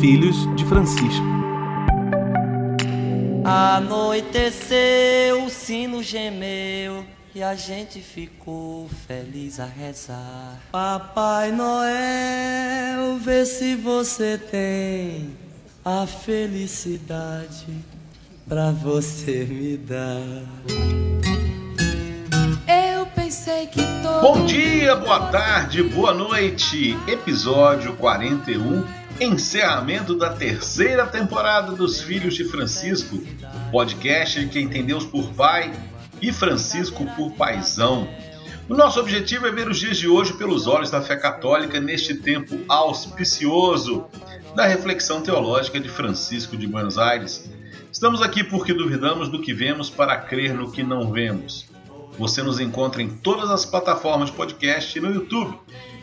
Filhos de Francisco. Anoiteceu, o sino gemeu e a gente ficou feliz a rezar. Papai Noel, vê se você tem a felicidade pra você me dar. Eu pensei que todo Bom dia, boa tarde, boa noite. Episódio 41, encerramento da terceira temporada dos Filhos de Francisco, podcast de quem tem Deus por pai e Francisco por paisão. O nosso objetivo é ver os dias de hoje pelos olhos da fé católica neste tempo auspicioso da reflexão teológica de Francisco de Buenos Aires. Estamos aqui porque duvidamos do que vemos para crer no que não vemos. Você nos encontra em todas as plataformas de podcast e no YouTube.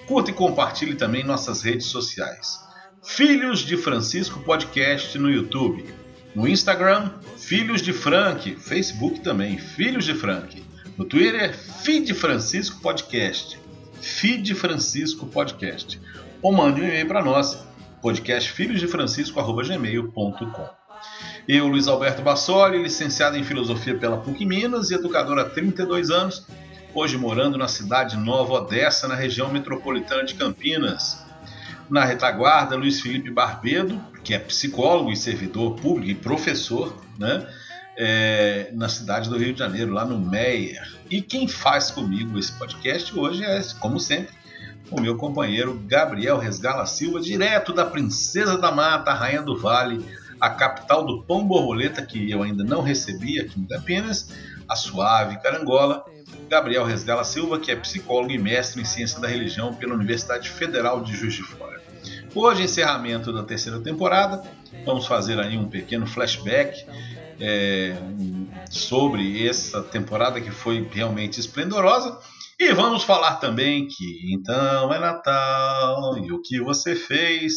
Curta e compartilhe também nossas redes sociais. Filhos de Francisco Podcast no YouTube. No Instagram, Filhos de Frank. Facebook também, Filhos de Frank. No Twitter, Feed Francisco Podcast. Feed Francisco Podcast. Ou mande um e-mail para nós, podcastfilhosdefrancisco.gmail.com. Eu, Luiz Alberto Bassoli, licenciado em Filosofia pela PUC Minas e educador há 32 anos, hoje morando na cidade Nova Odessa, na região metropolitana de Campinas. Na retaguarda, Luiz Felipe Barbedo, que é psicólogo e servidor público e professor, né? É, na cidade do Rio de Janeiro, lá no Meyer. E quem faz comigo esse podcast hoje é, como sempre, o meu companheiro Gabriel Resgala Silva, direto da Princesa da Mata, Rainha do Vale, a capital do pão borboleta que eu ainda não recebi aqui em Campinas, a suave carangola. Gabriel Resgala Silva, que é psicólogo e mestre em ciência da religião pela Universidade Federal de Juiz de Fora. Hoje, encerramento da terceira temporada, vamos fazer aí um pequeno flashback é, sobre essa temporada que foi realmente esplendorosa. E vamos falar também que então é Natal e o que você fez.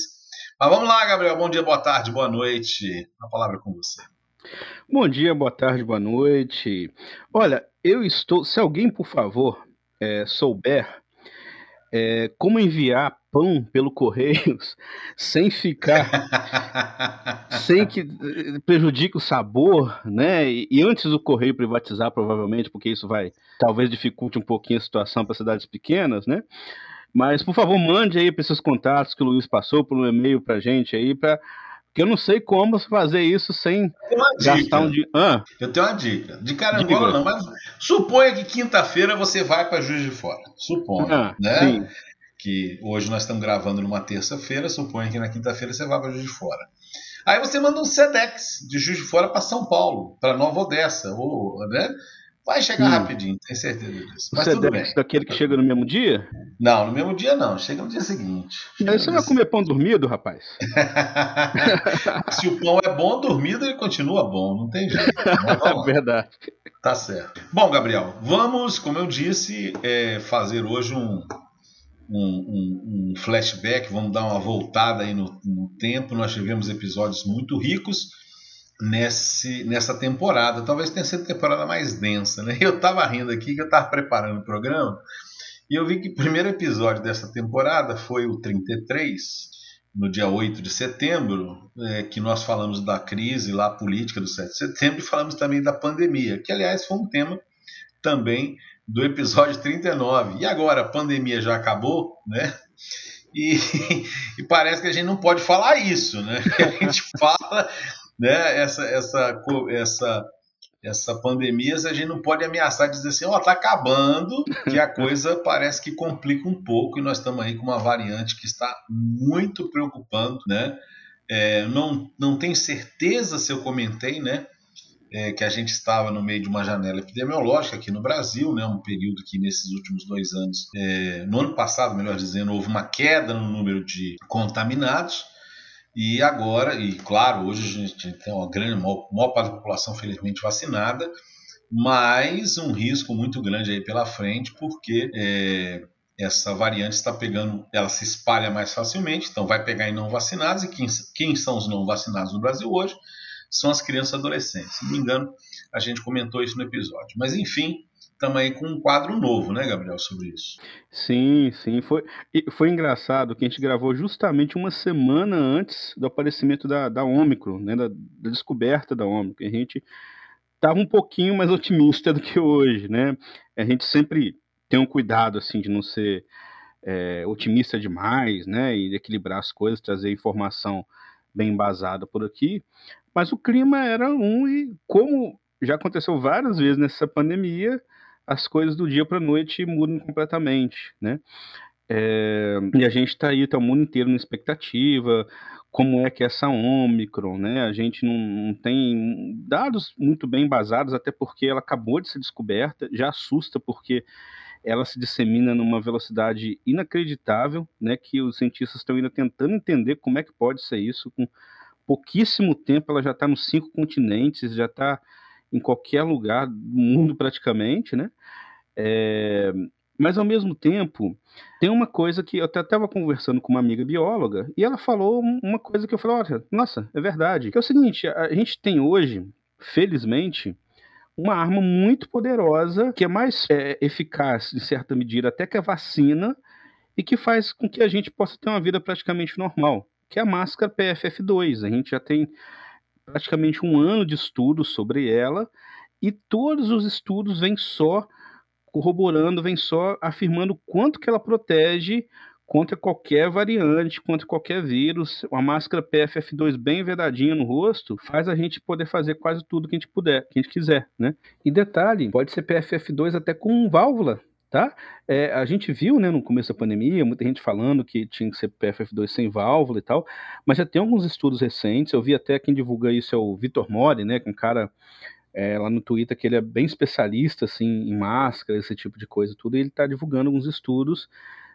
Mas vamos lá, Gabriel. Bom dia, boa tarde, boa noite. A palavra é com você. Bom dia, boa tarde, boa noite. Olha, eu estou. Se alguém, por favor, é, souber é, como enviar pão pelo Correios sem ficar. sem que prejudique o sabor, né? E, e, antes do Correio privatizar, provavelmente, porque isso vai talvez dificulte um pouquinho a situação para cidades pequenas, né? Mas, por favor, mande aí para esses contatos que o Luiz passou por um e-mail para gente aí, para porque eu não sei como fazer isso sem gastar um dinheiro. Ah. Eu tenho uma dica. De carangola não, mas suponha que quinta-feira você vai para Juiz de Fora. Suponha. Ah, né? Sim. Que hoje nós estamos gravando numa terça-feira, suponha que na quinta-feira você vai para Juiz de Fora. Aí você manda um SEDEX de Juiz de Fora para São Paulo, para Nova Odessa, ou, né? Vai chegar hum. rapidinho, tenho certeza disso. Mas Você tudo bem. daquele que chega no mesmo dia? Não, no mesmo dia não, chega no dia seguinte. Aí você vai comer pão dormido, rapaz? Se o pão é bom dormido, ele continua bom, não tem jeito. É Verdade. Tá certo. Bom, Gabriel, vamos, como eu disse, é, fazer hoje um, um, um, um, flashback, vamos dar uma voltada aí no, no tempo. Nós tivemos episódios muito ricos nesse, nessa temporada. Talvez tenha sido a temporada mais densa, né? Eu estava rindo aqui que eu estava preparando o programa e eu vi que o primeiro episódio dessa temporada foi o 33, no dia 8 de setembro, é, que nós falamos da crise lá política do 7 de setembro e falamos também da pandemia, que aliás foi um tema também do episódio 39. E agora a pandemia já acabou, né? E, e, parece que a gente não pode falar isso, né? A gente fala né, essa, essa, essa, essa pandemia, a gente não pode ameaçar dizer assim, ó, oh, tá acabando, que a coisa parece que complica um pouco e nós estamos aí com uma variante que está muito preocupando, né? É, não, não tenho certeza se eu comentei, né? É, que a gente estava no meio de uma janela epidemiológica aqui no Brasil, né, um período que nesses últimos dois anos, é, no ano passado, melhor dizendo, houve uma queda no número de contaminados, e agora, e claro, hoje a gente tem uma grande, maior, maior parte da população felizmente vacinada, mas um risco muito grande aí pela frente, porque é, essa variante está pegando, ela se espalha mais facilmente, então vai pegar em não vacinados, e quem, quem são os não vacinados no Brasil hoje? são as crianças e adolescentes. Se não me engano, a gente comentou isso no episódio. Mas enfim, estamos aí com um quadro novo, né, Gabriel, sobre isso. Sim, sim. Foi, foi engraçado que a gente gravou justamente uma semana antes do aparecimento da, da Ômicron, né, da, da descoberta da Ômicron. A gente estava um pouquinho mais otimista do que hoje, né? A gente sempre tem um cuidado, assim, de não ser é, otimista demais, né? E equilibrar as coisas, trazer informação bem embasada por aqui. Mas o clima era um e como já aconteceu várias vezes nessa pandemia, as coisas do dia para a noite mudam completamente, né? É, e a gente está aí, está o mundo inteiro na expectativa, como é que é essa Omicron, né? A gente não, não, tem dados muito bem embasados, até porque ela acabou de ser descoberta, já assusta porque ela se dissemina numa velocidade inacreditável, né? Que os cientistas estão ainda tentando entender como é que pode ser isso. Com pouquíssimo tempo, ela já está nos cinco continentes, já está em qualquer lugar do mundo praticamente, né? É, mas ao mesmo tempo, tem uma coisa que eu até estava conversando com uma amiga bióloga e ela falou uma coisa que eu falei, olha, nossa, é verdade. Que é o seguinte, a gente tem hoje, felizmente, uma arma muito poderosa que é mais é, eficaz, em certa medida, até que a vacina e que faz com que a gente possa ter uma vida praticamente normal, que é a máscara PFF2. A gente já tem praticamente um ano de estudos sobre ela e todos os estudos vêm só corroborando, vem só afirmando quanto que ela protege contra qualquer variante, contra qualquer vírus. Uma máscara PFF2 bem vedadinha no rosto faz a gente poder fazer quase tudo que a gente puder, que a gente quiser, né? E detalhe, pode ser PFF2 até com válvula, tá? É, a gente viu, né, no começo da pandemia, muita gente falando que tinha que ser PFF2 sem válvula e tal, mas já tem alguns estudos recentes, eu vi até quem divulga isso é o Vitor Mori, né, que é um cara é, lá no Twitter que ele é bem especialista assim em máscara, esse tipo de coisa tudo, e ele está divulgando alguns estudos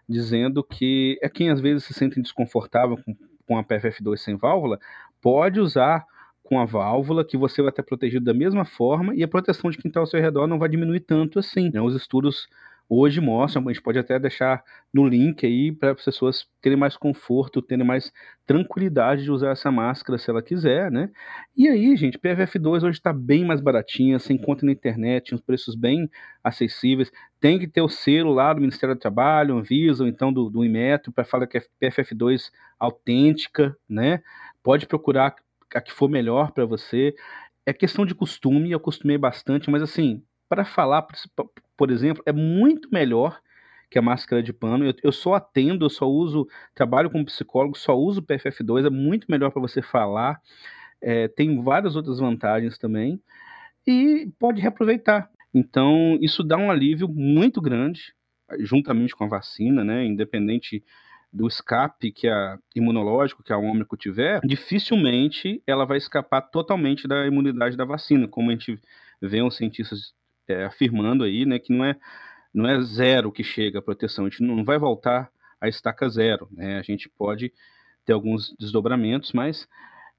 dizendo que é quem às vezes se sente desconfortável com, com a PFF2 sem válvula, pode usar com a válvula, que você vai estar protegido da mesma forma e a proteção de quem está ao seu redor não vai diminuir tanto assim. Né? Os estudos hoje mostram, a gente pode até deixar no link aí para as pessoas terem mais conforto, terem mais tranquilidade de usar essa máscara se ela quiser, né? E aí, gente, PFF2 hoje está bem mais baratinha, você encontra na internet, uns preços bem acessíveis. Tem que ter o selo lá do Ministério do Trabalho, Anvisa, ou então do, do Inmetro, para falar que é PFF2 autêntica, né? Pode procurar a que for melhor para você. É questão de costume, eu costumei bastante, mas assim, para falar, por exemplo, é muito melhor que a máscara de pano. Eu, eu só atendo, eu só uso, trabalho como psicólogo, só uso PFF2, é muito melhor para você falar. É, tem várias outras vantagens também e pode reaproveitar. Então, isso dá um alívio muito grande, juntamente com a vacina, né? Independente do escape que a imunológico que a ômico tiver, dificilmente ela vai escapar totalmente da imunidade da vacina, como a gente vê os cientistas é, afirmando aí, né, que não é, não é zero que chega a proteção, a gente não vai voltar à estaca zero, né, a gente pode ter alguns desdobramentos, mas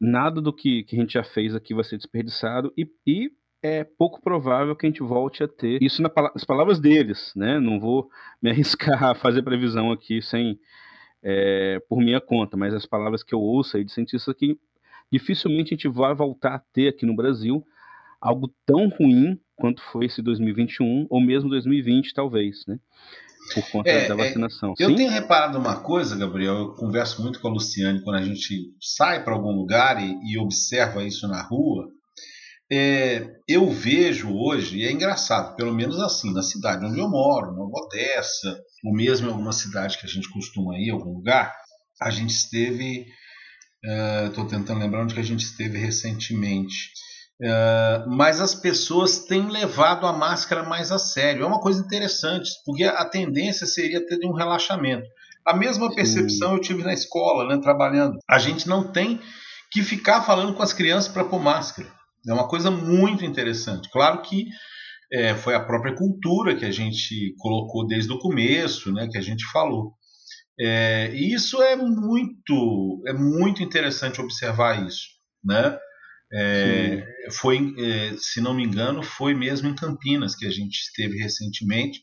nada do que, que a gente já fez aqui vai ser desperdiçado e, e é pouco provável que a gente volte a ter isso na, nas palavras deles, né, não vou me arriscar a fazer previsão aqui sem, é, por minha conta, mas as palavras que eu ouço aí de cientistas que dificilmente a gente vai voltar a ter aqui no Brasil algo tão ruim quanto foi esse 2021 ou mesmo 2020 talvez, né? Por conta é, da é, vacinação. É, eu Sim? tenho reparado uma coisa, Gabriel. Eu converso muito com a Luciane quando a gente sai para algum lugar e, e, observa isso na rua. É, eu vejo hoje, e é engraçado, pelo menos assim, na cidade onde eu moro, na Odessa, ou mesmo em alguma cidade que a gente costuma ir, algum lugar, a gente esteve. Estou uh, tentando lembrar onde que a gente esteve recentemente. Uh, mas as pessoas têm levado a máscara mais a sério. É uma coisa interessante, porque a tendência seria ter um relaxamento. A mesma percepção Sim. eu tive na escola, né, trabalhando. A gente não tem que ficar falando com as crianças para pôr máscara. É uma coisa muito interessante. Claro que é, foi a própria cultura que a gente colocou desde o começo, né, que a gente falou. É, e isso é muito, é muito interessante observar isso, né? É, foi, é, se não me engano, foi mesmo em Campinas que a gente esteve recentemente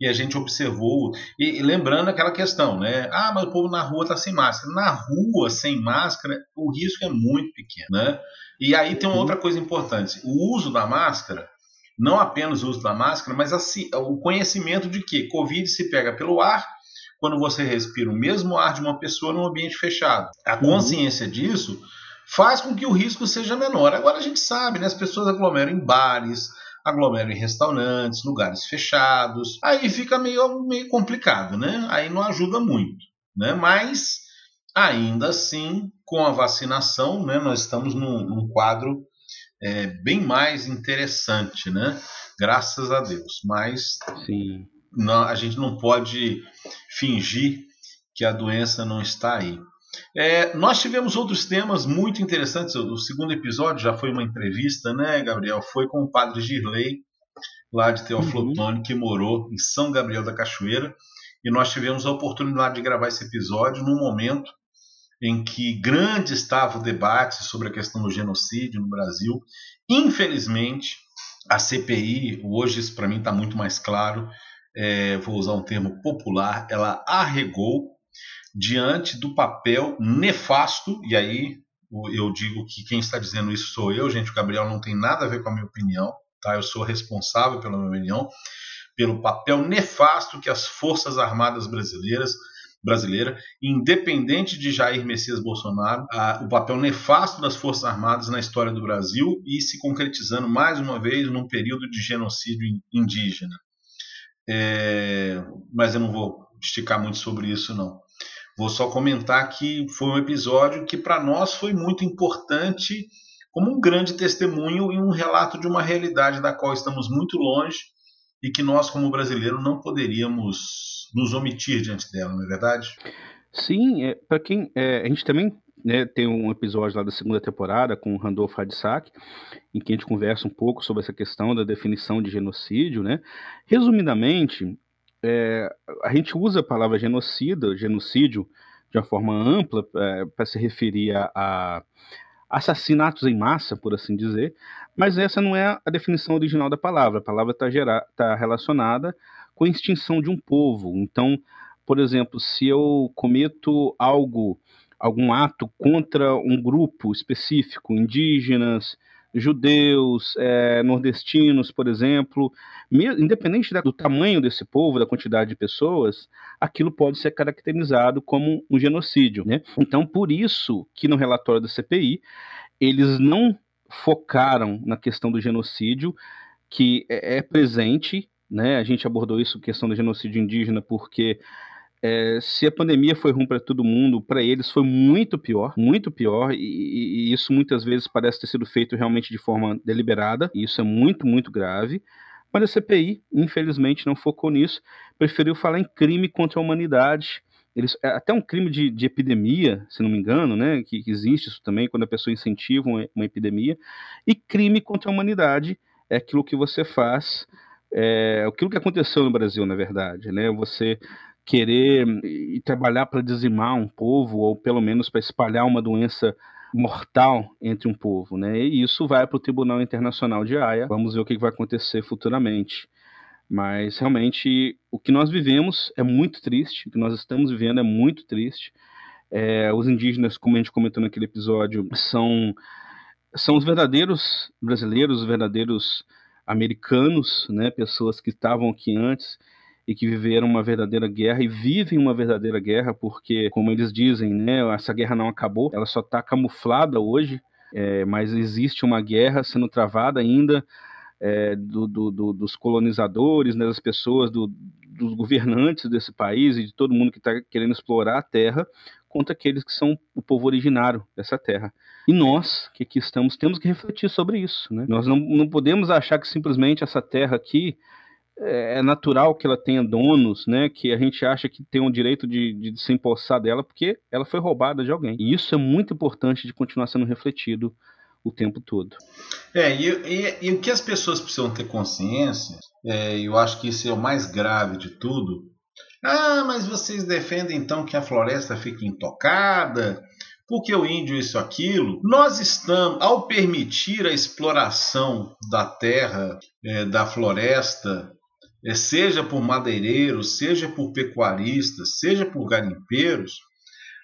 e a gente observou. E, e, lembrando aquela questão, né? Ah, mas o povo na rua está sem máscara. Na rua, sem máscara, o risco é muito pequeno, né? E aí tem uma outra coisa importante: o uso da máscara, não apenas o uso da máscara, mas assim, o conhecimento de que Covid se pega pelo ar quando você respira o mesmo ar de uma pessoa num ambiente fechado. A uhum. consciência disso faz com que o risco seja menor. Agora a gente sabe, né? As pessoas aglomeram em bares, aglomeram em restaurantes, lugares fechados. Aí fica meio, meio complicado, né? Aí não ajuda muito, né? Mas ainda assim, com a vacinação, né, nós estamos num, num quadro é, bem mais interessante, né? Graças a Deus. Mas Sim. Não, a gente não pode fingir que a doença não está aí. É, nós tivemos outros temas muito interessantes. O segundo episódio já foi uma entrevista, né, Gabriel? Foi com o padre Girley, lá de Teoflotone, uhum. que morou em São Gabriel da Cachoeira. E nós tivemos a oportunidade de gravar esse episódio num momento em que grande estava o debate sobre a questão do genocídio no Brasil. Infelizmente, a CPI, hoje isso para mim está muito mais claro, é, vou usar um termo popular, ela arregou diante do papel nefasto, e aí eu digo que quem está dizendo isso sou eu, gente, o Gabriel não tem nada a ver com a minha opinião, tá? Eu sou responsável pela minha opinião, pelo papel nefasto que as Forças Armadas brasileiras brasileira, independente de Jair Messias Bolsonaro, a, o papel nefasto das Forças Armadas na história do Brasil e se concretizando mais uma vez num período de genocídio indígena. É, mas eu não vou esticar muito sobre isso, não. Vou só comentar que foi um episódio que para nós foi muito importante, como um grande testemunho e um relato de uma realidade da qual estamos muito longe e que nós, como brasileiros, não poderíamos nos omitir diante dela, não é verdade? Sim, é, para quem. É, a gente também né, tem um episódio lá da segunda temporada com o Randolph Hadissak, em que a gente conversa um pouco sobre essa questão da definição de genocídio. Né? Resumidamente, é, a gente usa a palavra genocida, genocídio, de uma forma ampla é, para se referir a, a, assassinatos em massa, por assim dizer, mas essa não é a definição original da palavra. A palavra está tá relacionada com a extinção de um povo. Então, por exemplo, se eu cometo algo algum ato contra um grupo específico, indígenas, judeus, é, nordestinos, por exemplo, independente do tamanho desse povo, da quantidade de pessoas, aquilo pode ser caracterizado como um genocídio. Né? Então, por isso que no relatório da CPI, eles não focaram na questão do genocídio, que é, é presente, né? a gente abordou isso, questão do genocídio indígena, porque é, se a pandemia foi ruim para todo mundo, para eles foi muito pior, muito pior, e, e, isso muitas vezes parece ter sido feito realmente de forma deliberada, e isso é muito, muito grave. Mas a CPI, infelizmente, não focou nisso, preferiu falar em crime contra a humanidade. Eles, é até um crime de, de epidemia, se não me engano, né, que, que existe isso também, quando a pessoa incentiva uma, uma epidemia, e crime contra a humanidade é aquilo que você faz é, aquilo que aconteceu no Brasil, na verdade, né? Você querer e trabalhar para dizimar um povo, ou pelo menos para espalhar uma doença mortal entre um povo, né? E isso vai para o Tribunal Internacional de Haia. Vamos ver o que vai acontecer futuramente. Mas realmente o que nós vivemos é muito triste, o que nós estamos vivendo é muito triste. É, os indígenas, como a gente comentou naquele episódio, são, são os verdadeiros brasileiros, os verdadeiros americanos, né? Pessoas que estavam aqui antes e que viveram uma verdadeira guerra e vivem uma verdadeira guerra, porque, como eles dizem, né, essa guerra não acabou, ela só está camuflada hoje, é, mas existe uma guerra sendo travada ainda é, do, do, do, dos colonizadores, né, das pessoas, dos governantes desse país e de todo mundo que está querendo explorar a terra contra aqueles que são o povo originário dessa terra. E nós, que aqui estamos, temos que refletir sobre isso. Né? Nós não, não podemos achar que simplesmente essa terra aqui é, é natural que ela tenha donos, né? Que a gente acha que tem o direito de, de se empossar dela porque ela foi roubada de alguém. E isso é muito importante de continuar sendo refletido o tempo todo. É, e, e, e o que as pessoas precisam ter consciência, é, eu acho que isso é o mais grave de tudo. Ah, mas vocês defendem então que a floresta fique intocada, porque o índio isso aquilo. Nós estamos, ao permitir a exploração da terra, é, da floresta, é, seja por madeireiros, seja por pecuaristas, seja por garimpeiros,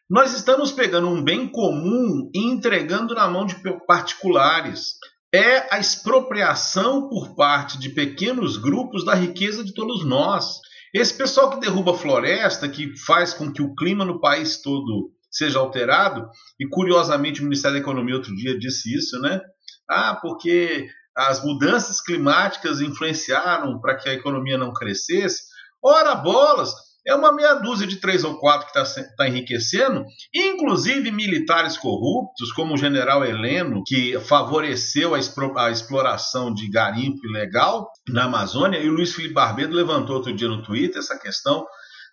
nós estamos pegando um bem comum e entregando na mão de particulares. É a expropriação por parte de pequenos grupos da riqueza de todos nós. Esse pessoal que derruba floresta, que faz com que o clima no país todo seja alterado, e curiosamente o Ministério da Economia outro dia disse isso, né? Ah, porque as mudanças climáticas influenciaram para que a economia não crescesse. Ora, bolas! É uma meia dúzia de três ou quatro que está tá enriquecendo, inclusive militares corruptos, como o general Heleno, que favoreceu a, a exploração de garimpo ilegal na Amazônia, e o Luiz Felipe Barbedo levantou outro dia no Twitter essa questão.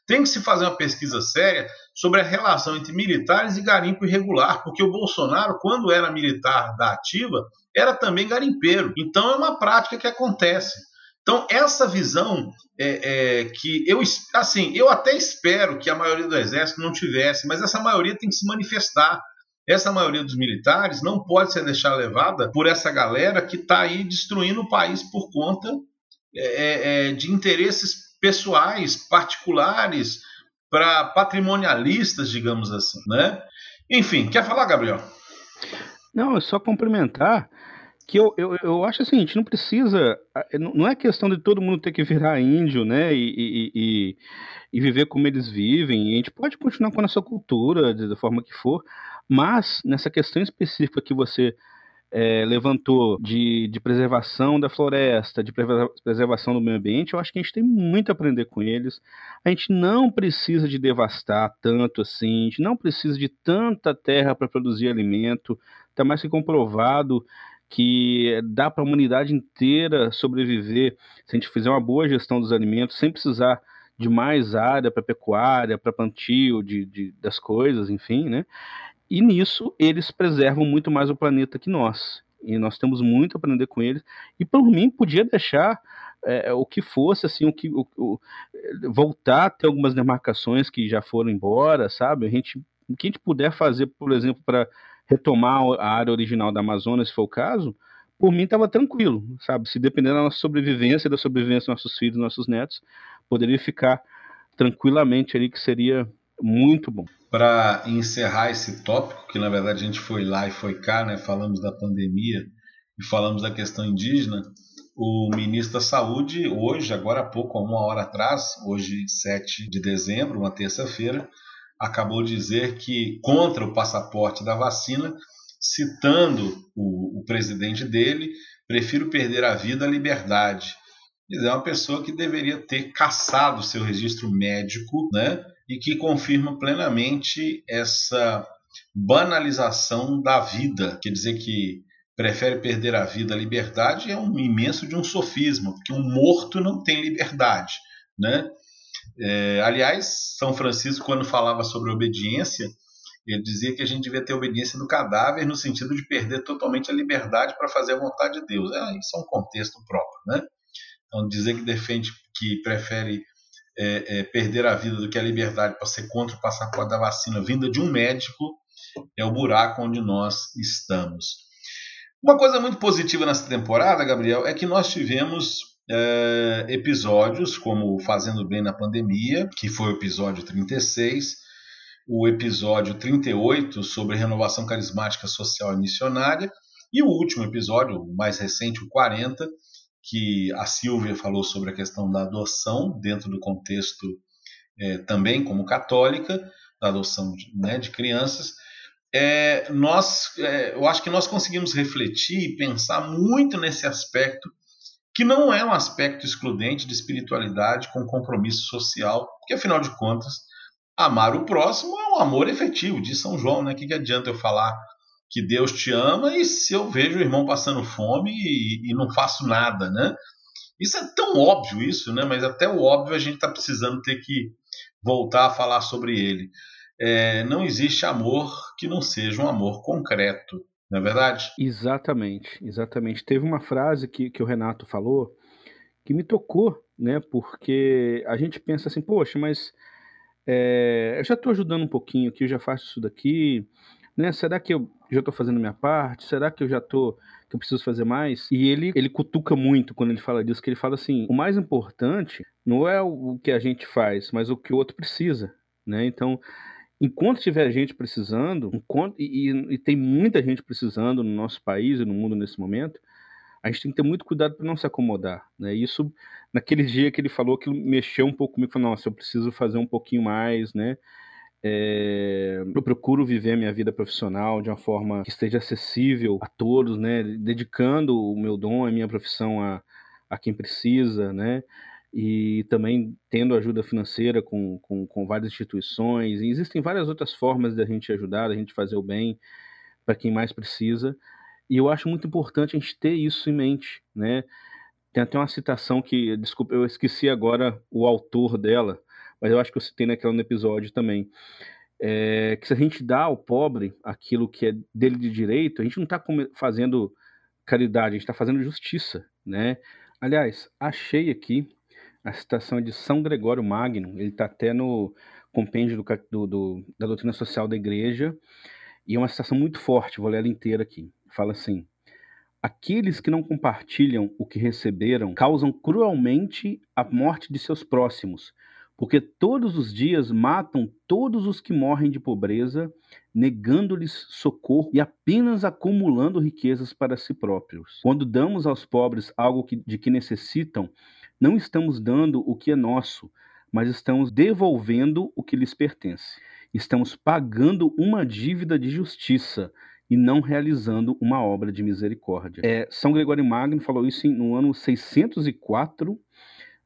Tem que se fazer uma pesquisa séria sobre a relação entre militares e garimpo irregular, porque o Bolsonaro, quando era militar da ativa, era também garimpeiro. Então é uma prática que acontece. Então essa visão é, é, que eu assim eu até espero que a maioria do exército não tivesse, mas essa maioria tem que se manifestar. Essa maioria dos militares não pode ser deixada levada por essa galera que está aí destruindo o país por conta é, é, é de interesses pessoais, particulares, para patrimonialistas, digamos assim, né? Enfim, quer falar, Gabriel? Não, é só complementar que eu, eu, eu acho assim, a gente não precisa, não é questão de todo mundo ter que virar índio, né, e, e, e, e viver como eles vivem, a gente pode continuar com a nossa cultura, da forma que for, mas nessa questão específica que você é, levantou de, de preservação da floresta, de preservação do meio ambiente, eu acho que a gente tem muito a aprender com eles. A gente não precisa de devastar tanto assim, a gente não precisa de tanta terra para produzir alimento, está mais que comprovado que dá para a humanidade inteira sobreviver se a gente fizer uma boa gestão dos alimentos, sem precisar de mais área para pecuária, para plantio de, de, das coisas, enfim, né? E nisso eles preservam muito mais o planeta que nós. E nós temos muito a aprender com eles. E por mim podia deixar é, o que fosse assim, o que o, o, voltar a ter algumas demarcações que já foram embora, sabe? A gente, o que a gente puder fazer, por exemplo, para retomar a área original da Amazônia, se for o caso, por mim estava tranquilo, sabe? Se depender da nossa sobrevivência, da sobrevivência dos nossos filhos, dos nossos netos, poderia ficar tranquilamente ali, que seria muito bom para encerrar esse tópico, que na verdade a gente foi lá e foi cá, né? falamos da pandemia e falamos da questão indígena, o ministro da Saúde, hoje, agora há pouco, há uma hora atrás, hoje 7 de dezembro, uma terça-feira, acabou de dizer que contra o passaporte da vacina, citando o, o presidente dele, prefiro perder a vida à liberdade. É uma pessoa que deveria ter caçado seu registro médico, né? e que confirma plenamente essa banalização da vida. Quer dizer que prefere perder a vida à liberdade é um imenso de um sofisma, porque um morto não tem liberdade. Né? É, aliás, São Francisco, quando falava sobre obediência, ele dizia que a gente devia ter obediência do cadáver no sentido de perder totalmente a liberdade para fazer a vontade de Deus. É, isso é um contexto próprio. Né? Então, dizer que defende, que prefere é, é, perder a vida do que a liberdade para ser contra o passaporte da vacina vinda de um médico é o buraco onde nós estamos. Uma coisa muito positiva nessa temporada, Gabriel, é que nós tivemos é, episódios como Fazendo Bem na Pandemia, que foi o episódio 36, o episódio 38 sobre renovação carismática social e missionária, e o último episódio, o mais recente, o 40, que a Silvia falou sobre a questão da adoção dentro do contexto é, também como católica, da adoção de, né, de crianças. É, nós, é, eu acho que nós conseguimos refletir e pensar muito nesse aspecto, que não é um aspecto excludente de espiritualidade com compromisso social, porque afinal de contas, amar o próximo é um amor efetivo, diz São João, né? O que, que adianta eu falar que Deus te ama e se eu vejo o irmão passando fome e, e não faço nada, né? Isso é tão óbvio isso, né? Mas até o óbvio a gente está precisando ter que voltar a falar sobre ele. É, não existe amor que não seja um amor concreto, não é verdade? Exatamente, exatamente. Teve uma frase que, que o Renato falou que me tocou, né? Porque a gente pensa assim, poxa, mas é, eu já estou ajudando um pouquinho aqui, eu já faço isso daqui, né? Será que eu já estou fazendo minha parte? Será que eu já estou que eu preciso fazer mais? E ele ele cutuca muito quando ele fala disso, que ele fala assim: o mais importante não é o que a gente faz, mas o que o outro precisa, né? Então, enquanto tiver gente precisando, enquanto, e, e, tem muita gente precisando no nosso país e no mundo nesse momento, a gente tem que ter muito cuidado para não se acomodar, né? Isso naquele dia que ele falou que mexeu um pouco comigo, falou, nossa, eu preciso fazer um pouquinho mais, né? É, eu procuro viver a minha vida profissional de uma forma que esteja acessível a todos, né? Dedicando o meu dom, a minha profissão a, a quem precisa, né? E também tendo ajuda financeira com, com, com várias instituições. E existem várias outras formas da gente ajudar, da gente fazer o bem para quem mais precisa. E eu acho muito importante a gente ter isso em mente, né? Tem até uma citação que, desculpa, eu esqueci agora o autor dela, mas eu acho que eu citei naquela no episódio também. É, que se a gente dá ao pobre aquilo que é dele de direito, a gente não está fazendo caridade, a gente está fazendo justiça, né? Aliás, achei aqui a citação de São Gregório Magno, ele está até no compêndio do, do, do, da doutrina social da igreja, e é uma citação muito forte, vou ler ela inteira aqui. Fala assim: Aqueles que não compartilham o que receberam causam cruelmente a morte de seus próximos, porque todos os dias matam todos os que morrem de pobreza, negando-lhes socorro e apenas acumulando riquezas para si próprios. Quando damos aos pobres algo que, de que necessitam, não estamos dando o que é nosso, mas estamos devolvendo o que lhes pertence. Estamos pagando uma dívida de justiça e não realizando uma obra de misericórdia. É, São Gregório Magno falou isso no ano 604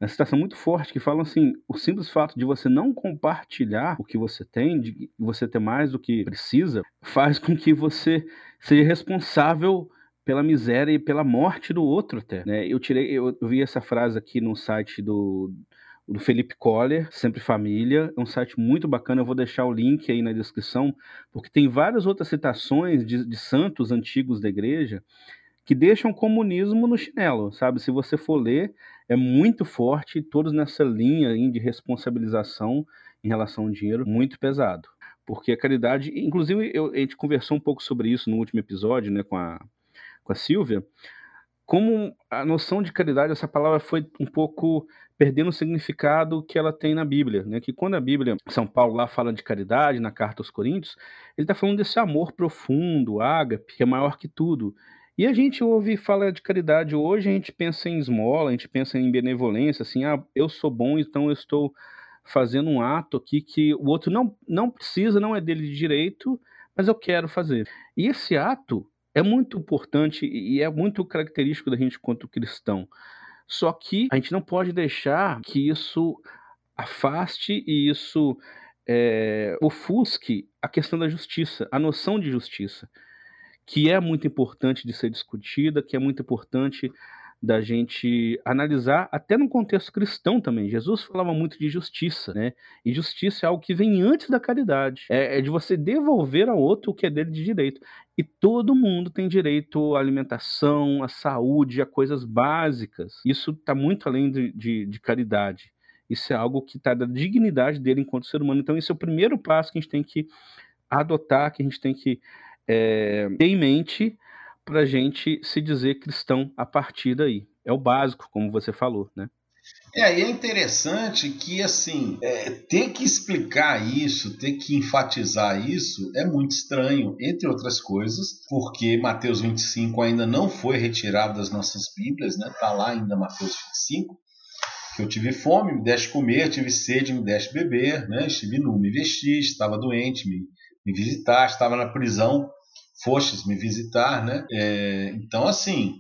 uma citação muito forte que fala assim: o simples fato de você não compartilhar o que você tem, de você ter mais do que precisa, faz com que você seja responsável pela miséria e pela morte do outro até. Né? Eu tirei, eu, vi essa frase aqui no site do, do Felipe Coller, Sempre Família. É um site muito bacana, eu vou deixar o link aí na descrição, porque tem várias outras citações de, de santos antigos da igreja que deixam o comunismo no chinelo, sabe? Se você for ler, é muito forte, todos nessa linha de responsabilização em relação ao dinheiro, muito pesado. Porque a caridade, inclusive eu, a gente conversou um pouco sobre isso no último episódio, né, com a, com a Silvia, como a noção de caridade, essa palavra foi um pouco perdendo o significado que ela tem na Bíblia, né? Que quando a Bíblia, São Paulo lá fala de caridade na carta aos Coríntios, ele está falando desse amor profundo, ágape, que é maior que tudo. E a gente ouve falar de caridade hoje, a gente pensa em esmola, a gente pensa em benevolência, assim, ah, eu sou bom, então eu estou fazendo um ato aqui que o outro não, não precisa, não é dele de direito, mas eu quero fazer. E esse ato é muito importante e é muito característico da gente quanto cristão. Só que a gente não pode deixar que isso afaste e isso é, ofusque a questão da justiça, a noção de justiça que é muito importante de ser discutida, que é muito importante da gente analisar até no contexto cristão também. Jesus falava muito de justiça, né? E justiça é algo que vem antes da caridade. É, é de você devolver ao outro o que é dele de direito. E todo mundo tem direito à alimentação, à saúde, a coisas básicas. Isso está muito além de, de, de caridade. Isso é algo que está da dignidade dele enquanto ser humano. Então, esse é o primeiro passo que a gente tem que adotar, que a gente tem que é, ter em mente para a gente se dizer cristão a partir daí. É o básico, como você falou, né? É, e é interessante que, assim, é, ter que explicar isso, ter que enfatizar isso é muito estranho, entre outras coisas, porque Mateus 25 ainda não foi retirado das nossas Bíblias, né? Tá lá ainda Mateus 25, que eu tive fome, me deste comer, tive sede, me deste beber, né? Estive nu, me vesti, estava doente, me me visitar, estava na prisão, fostes me visitar, né? É, então, assim,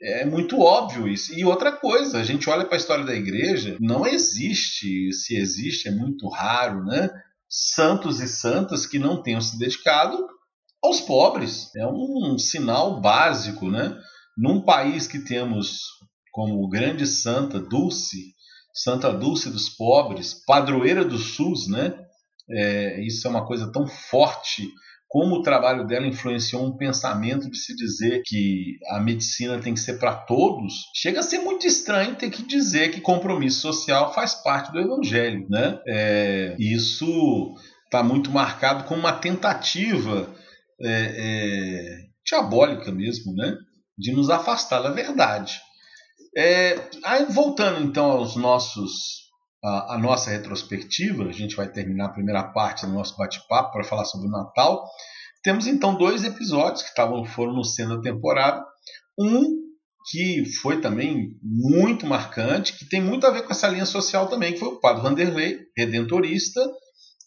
é muito óbvio isso. E outra coisa, a gente olha para a história da igreja, não existe, se existe, é muito raro, né? Santos e santas que não tenham se dedicado aos pobres. É um sinal básico, né? Num país que temos como grande santa Dulce, Santa Dulce dos pobres, padroeira do SUS, né? É, isso é uma coisa tão forte como o trabalho dela influenciou um pensamento de se dizer que a medicina tem que ser para todos, chega a ser muito estranho ter que dizer que compromisso social faz parte do evangelho, né? É, isso está muito marcado como uma tentativa é, é, diabólica mesmo, né? de nos afastar da verdade. É, voltando então aos nossos a, a, nossa retrospectiva, a gente vai terminar a primeira parte do nosso bate-papo para falar sobre o Natal. Temos então dois episódios que estavam foram no centro da temporada. Um que foi também muito marcante, que tem muito a ver com essa linha social também, que foi o Padre Vanderlei, redentorista,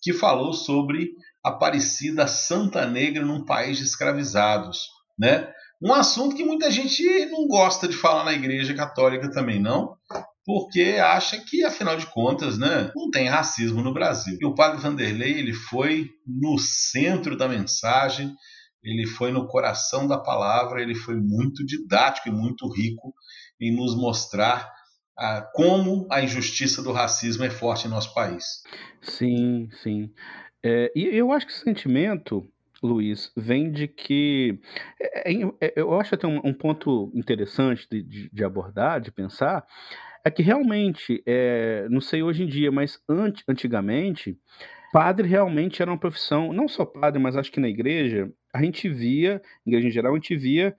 que falou sobre Aparecida Santa Negra num país de escravizados, né? Um assunto que muita gente não gosta de falar na Igreja Católica também, não, porque acha que, afinal de contas, né, não tem racismo no Brasil. E o Padre Vanderlei ele foi no centro da mensagem, ele foi no coração da palavra, ele foi muito didático e muito rico em nos mostrar ah, como a injustiça do racismo é forte em nosso país. Sim, sim. É, e eu acho que esse sentimento Luiz, vem de que. É, é, é, eu acho até um, um ponto interessante de, de, de, abordar, de pensar, é que realmente, é, não sei hoje em dia, mas ant, antigamente, padre realmente era uma profissão, não só padre, mas acho que na igreja, a gente via, igreja em geral, a gente via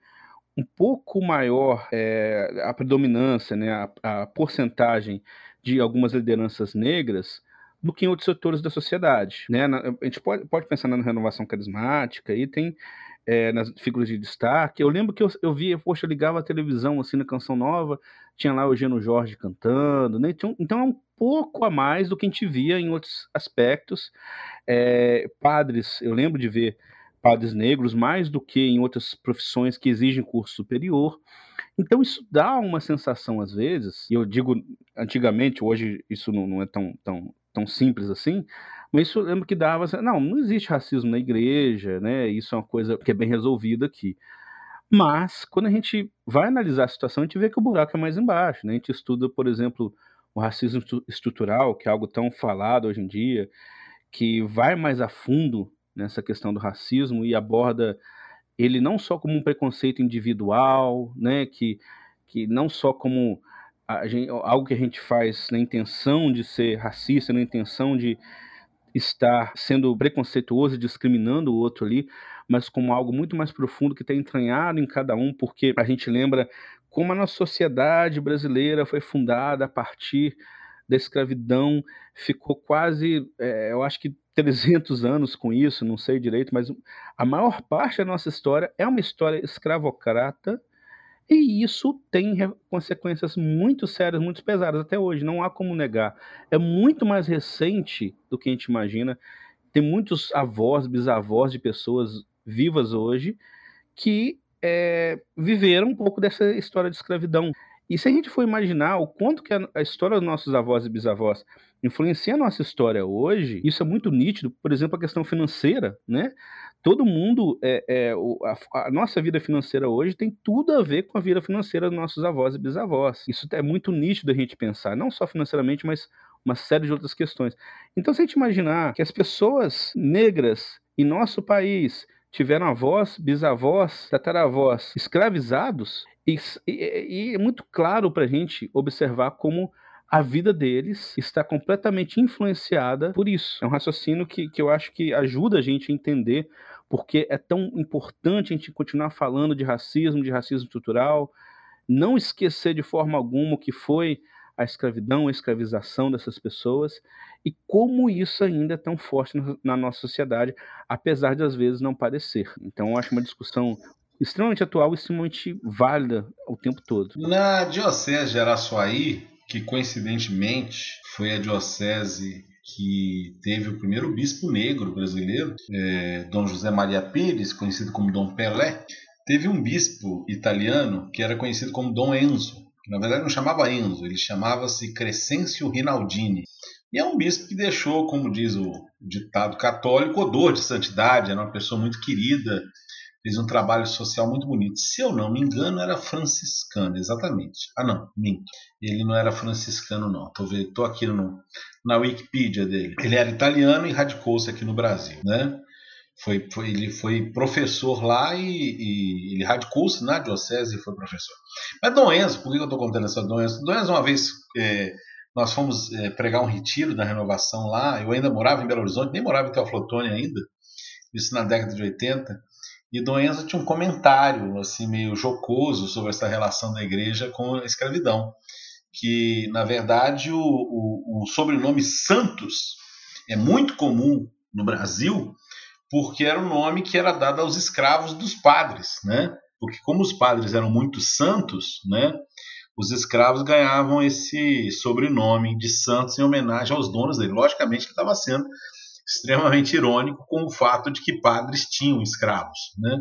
um pouco maior é, a predominância, né, a, a porcentagem de algumas lideranças negras do que em outros setores da sociedade. Né? A gente pode, pode pensar na renovação carismática e tem é, nas figuras de destaque. Eu lembro que eu, eu via, poxa, eu ligava a televisão assim na Canção Nova, tinha lá o Eugênio Jorge cantando, né? Então, então é um pouco a mais do que a gente via em outros aspectos. É, padres, eu lembro de ver padres negros mais do que em outras profissões que exigem curso superior. Então isso dá uma sensação às vezes, e eu digo antigamente, hoje isso não, não é tão, tão tão simples assim, mas isso eu lembro que dava, assim, não, não existe racismo na igreja, né? Isso é uma coisa que é bem resolvida aqui. Mas quando a gente vai analisar a situação, a gente vê que o buraco é mais embaixo, né? A gente estuda, por exemplo, o racismo estrutural, que é algo tão falado hoje em dia, que vai mais a fundo nessa questão do racismo e aborda ele não só como um preconceito individual, né, que, que não só como gente, algo que a gente faz na intenção de ser racista, na intenção de estar sendo preconceituoso e discriminando o outro ali, mas como algo muito mais profundo que está entranhado em cada um, porque a gente lembra como a nossa sociedade brasileira foi fundada a partir da escravidão, ficou quase, é, eu acho que 300 anos com isso, não sei direito, mas a maior parte da nossa história é uma história escravocrata, e isso tem consequências muito sérias, muito pesadas até hoje, não há como negar. É muito mais recente do que a gente imagina. Tem muitos avós, bisavós de pessoas vivas hoje que é, viveram um pouco dessa história de escravidão. E se a gente for imaginar o quanto que a, história dos nossos avós e bisavós influencia a nossa história hoje, isso é muito nítido, por exemplo, a questão financeira, né? Todo mundo, é, é a, a, nossa vida financeira hoje tem tudo a ver com a vida financeira dos nossos avós e bisavós. Isso é muito nítido a gente pensar, não só financeiramente, mas uma série de outras questões. Então, se a gente imaginar que as pessoas negras em nosso país tiveram avós, bisavós, tataravós escravizados, e, e, e é muito claro para a gente observar como a vida deles está completamente influenciada por isso. É um raciocínio que, que eu acho que ajuda a gente a entender porque é tão importante a gente continuar falando de racismo, de racismo estrutural, não esquecer de forma alguma o que foi a escravidão, a escravização dessas pessoas e como isso ainda é tão forte na nossa sociedade, apesar de às vezes não parecer. Então, eu acho uma discussão extremamente atual e extremamente válida o tempo todo. Na Diocese de Araçuaí, que coincidentemente foi a diocese que teve o primeiro bispo negro brasileiro, é, Dom José Maria Pires, conhecido como Dom Pelé, teve um bispo italiano que era conhecido como Dom Enzo, que na verdade não chamava Enzo, ele chamava-se Crescêncio Rinaldini. E é um bispo que deixou, como diz o ditado católico, odor de santidade, era uma pessoa muito querida, fez um trabalho social muito bonito. Se eu não me engano, era franciscano, exatamente. Ah, não, minto. Ele não era franciscano, não. Estou aqui no, na Wikipedia dele. Ele era italiano e radicou-se aqui no Brasil, né? Foi, foi, ele foi professor lá e, e ele radicou-se na diocese e foi professor. Mas Dom Enzo, por que eu estou contando essa Dom Enzo? Dom Enzo, uma vez, é, nós fomos é, pregar um retiro da renovação lá, eu ainda morava em Belo Horizonte, nem morava em Teoflotone ainda, isso na década de 80, E Dom Enzo tinha um comentário assim meio jocoso sobre essa relação da igreja com a escravidão, que na verdade o, o, o sobrenome Santos é muito comum no Brasil, porque era o nome que era dado aos escravos dos padres, né? Porque como os padres eram muito santos, né? Os escravos ganhavam esse sobrenome de santos em homenagem aos donos dele. Logicamente que estava sendo extremamente irônico com o fato de que padres tinham escravos, né?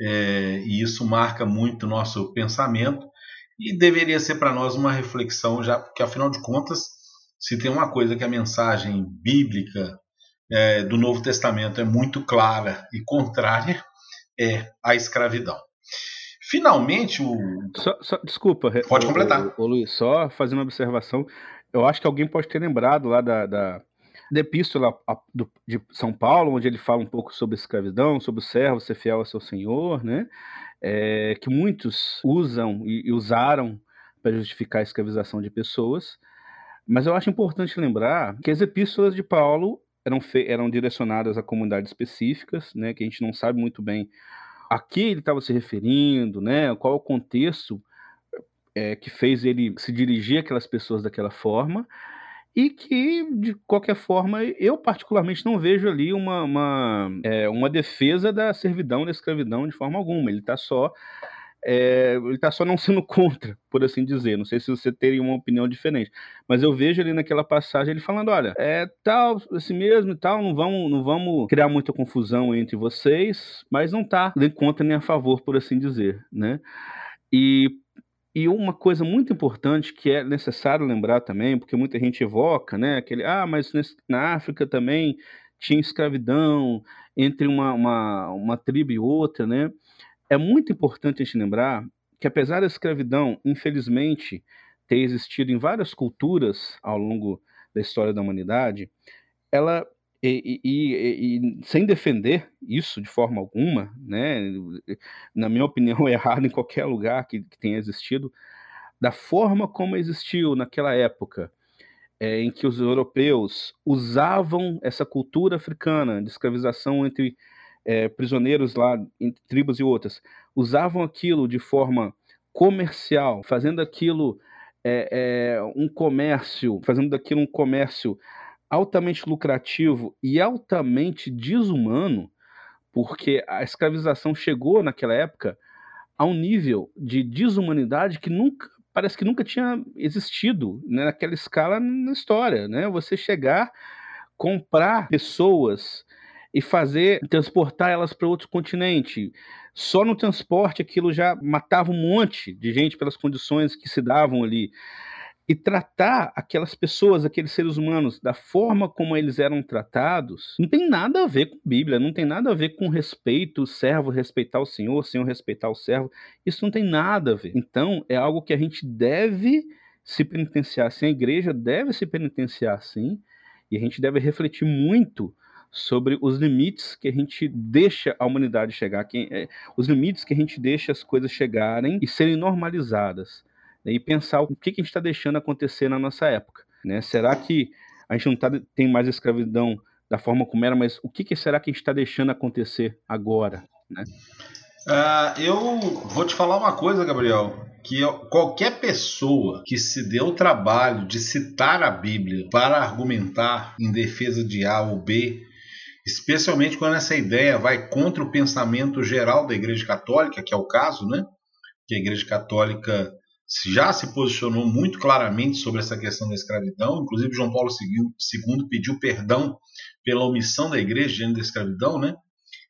É, e isso marca muito o nosso pensamento e deveria ser para nós uma reflexão já, porque afinal de contas, se tem uma coisa que a mensagem bíblica é, do Novo Testamento é muito clara e contrária, é a escravidão. Finalmente, o. Só, só, desculpa. Pode completar. O, o, Luiz, só fazendo uma observação. Eu acho que alguém pode ter lembrado lá da, da, da epístola de São Paulo, onde ele fala um pouco sobre escravidão, sobre o servo ser fiel ao seu senhor, né? É, que muitos usam e, usaram para justificar a escravização de pessoas. Mas eu acho importante lembrar que as epístolas de Paulo eram, eram direcionadas a comunidades específicas, né, que a gente não sabe muito bem a que ele estava se referindo, né, qual o contexto é, que fez ele se dirigir àquelas pessoas daquela forma, e que, de qualquer forma, eu particularmente não vejo ali uma, uma, é, uma defesa da servidão, da escravidão de forma alguma. Ele está só é, ele está só não sendo contra, por assim dizer. Não sei se você teria uma opinião diferente, mas eu vejo ali naquela passagem ele falando: olha, é tal, assim mesmo e tal, não vamos, não vamos criar muita confusão entre vocês, mas não está nem contra nem a favor, por assim dizer, né? E e uma coisa muito importante que é necessário lembrar também, porque muita gente evoca, né? Aquele, ah, mas na África também tinha escravidão entre uma, uma, uma tribo e outra, né? É muito importante a gente lembrar que, apesar da escravidão, infelizmente, ter existido em várias culturas ao longo da história da humanidade, ela e, e, e, sem defender isso de forma alguma, né, na minha opinião, é errado em qualquer lugar que, que tenha existido, da forma como existiu naquela época, é, em que os europeus usavam essa cultura africana de escravização entre é, prisioneiros lá, entre tribos e outras, usavam aquilo de forma comercial, fazendo aquilo é, é, um comércio, fazendo daquilo um comércio altamente lucrativo e altamente desumano, porque a escravização chegou naquela época a um nível de desumanidade que nunca parece que nunca tinha existido né, naquela escala na história, né? Você chegar, comprar pessoas e fazer transportar elas para outro continente. Só no transporte aquilo já matava um monte de gente pelas condições que se davam ali e tratar aquelas pessoas, aqueles seres humanos, da forma como eles eram tratados, não tem nada a ver com Bíblia, não tem nada a ver com respeito, o servo respeitar o Senhor, o Senhor respeitar o servo. Isso não tem nada a ver. Então, é algo que a gente deve se penitenciar sim, a igreja deve se penitenciar sim, e a gente deve refletir muito sobre os limites que a gente deixa a humanidade chegar, que, é, os limites que a gente deixa as coisas chegarem e serem normalizadas né, e pensar o que, que a gente está deixando acontecer na nossa época. Né? Será que a gente não tá, tem mais escravidão da forma como era, mas o que, que será que a gente está deixando acontecer agora? Né? Uh, eu vou te falar uma coisa, Gabriel, que qualquer pessoa que se dê o trabalho de citar a Bíblia para argumentar em defesa de A ou B, especialmente quando essa ideia vai contra o pensamento geral da Igreja Católica, que é o caso, né? Que a Igreja Católica já se posicionou muito claramente sobre essa questão da escravidão. Inclusive, João Paulo II pediu perdão pela omissão da igreja diante da escravidão, né?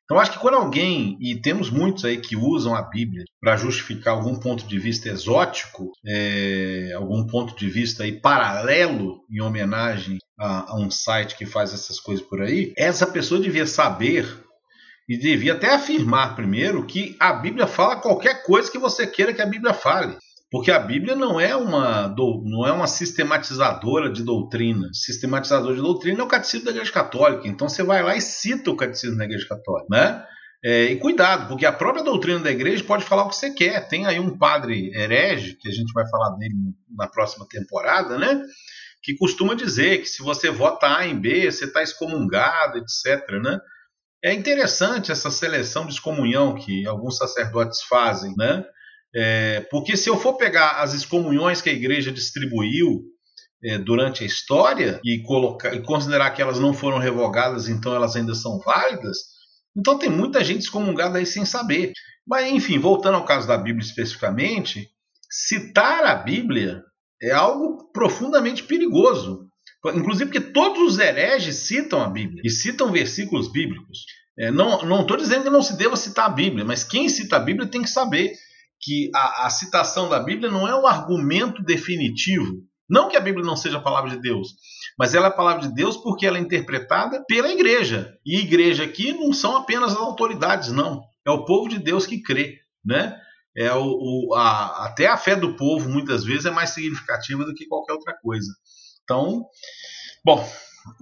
Então, acho que quando alguém, e temos muitos aí que usam a Bíblia para justificar algum ponto de vista exótico, é, algum ponto de vista aí paralelo em homenagem a, a um site que faz essas coisas por aí, essa pessoa devia saber e devia até afirmar primeiro que a Bíblia fala qualquer coisa que você queira que a Bíblia fale. Porque a Bíblia não é uma não é uma sistematizadora de doutrina. Sistematizador de doutrina é o catecismo da Igreja Católica. Então você vai lá e cita o catecismo da Igreja Católica, né? É, e cuidado, porque a própria doutrina da igreja pode falar o que você quer. Tem aí um padre herege, que a gente vai falar dele na próxima temporada, né? Que costuma dizer que se você vota A em B, você está excomungado, etc. Né? É interessante essa seleção de excomunhão que alguns sacerdotes fazem, né? É, porque se eu for pegar as excomunhões que a igreja distribuiu é, durante a história e, colocar, e considerar que elas não foram revogadas, então elas ainda são válidas, então tem muita gente excomungada aí sem saber. Mas enfim, voltando ao caso da Bíblia especificamente, citar a Bíblia é algo profundamente perigoso. Inclusive porque todos os hereges citam a Bíblia e citam versículos bíblicos. É, não estou dizendo que não se deva citar a Bíblia, mas quem cita a Bíblia tem que saber que a, a citação da Bíblia não é um argumento definitivo. Não que a Bíblia não seja a palavra de Deus, mas ela é a palavra de Deus porque ela é interpretada pela igreja. E igreja aqui não são apenas as autoridades, não. É o povo de Deus que crê, né? É o, o a, até a fé do povo muitas vezes é mais significativa do que qualquer outra coisa. Então, bom,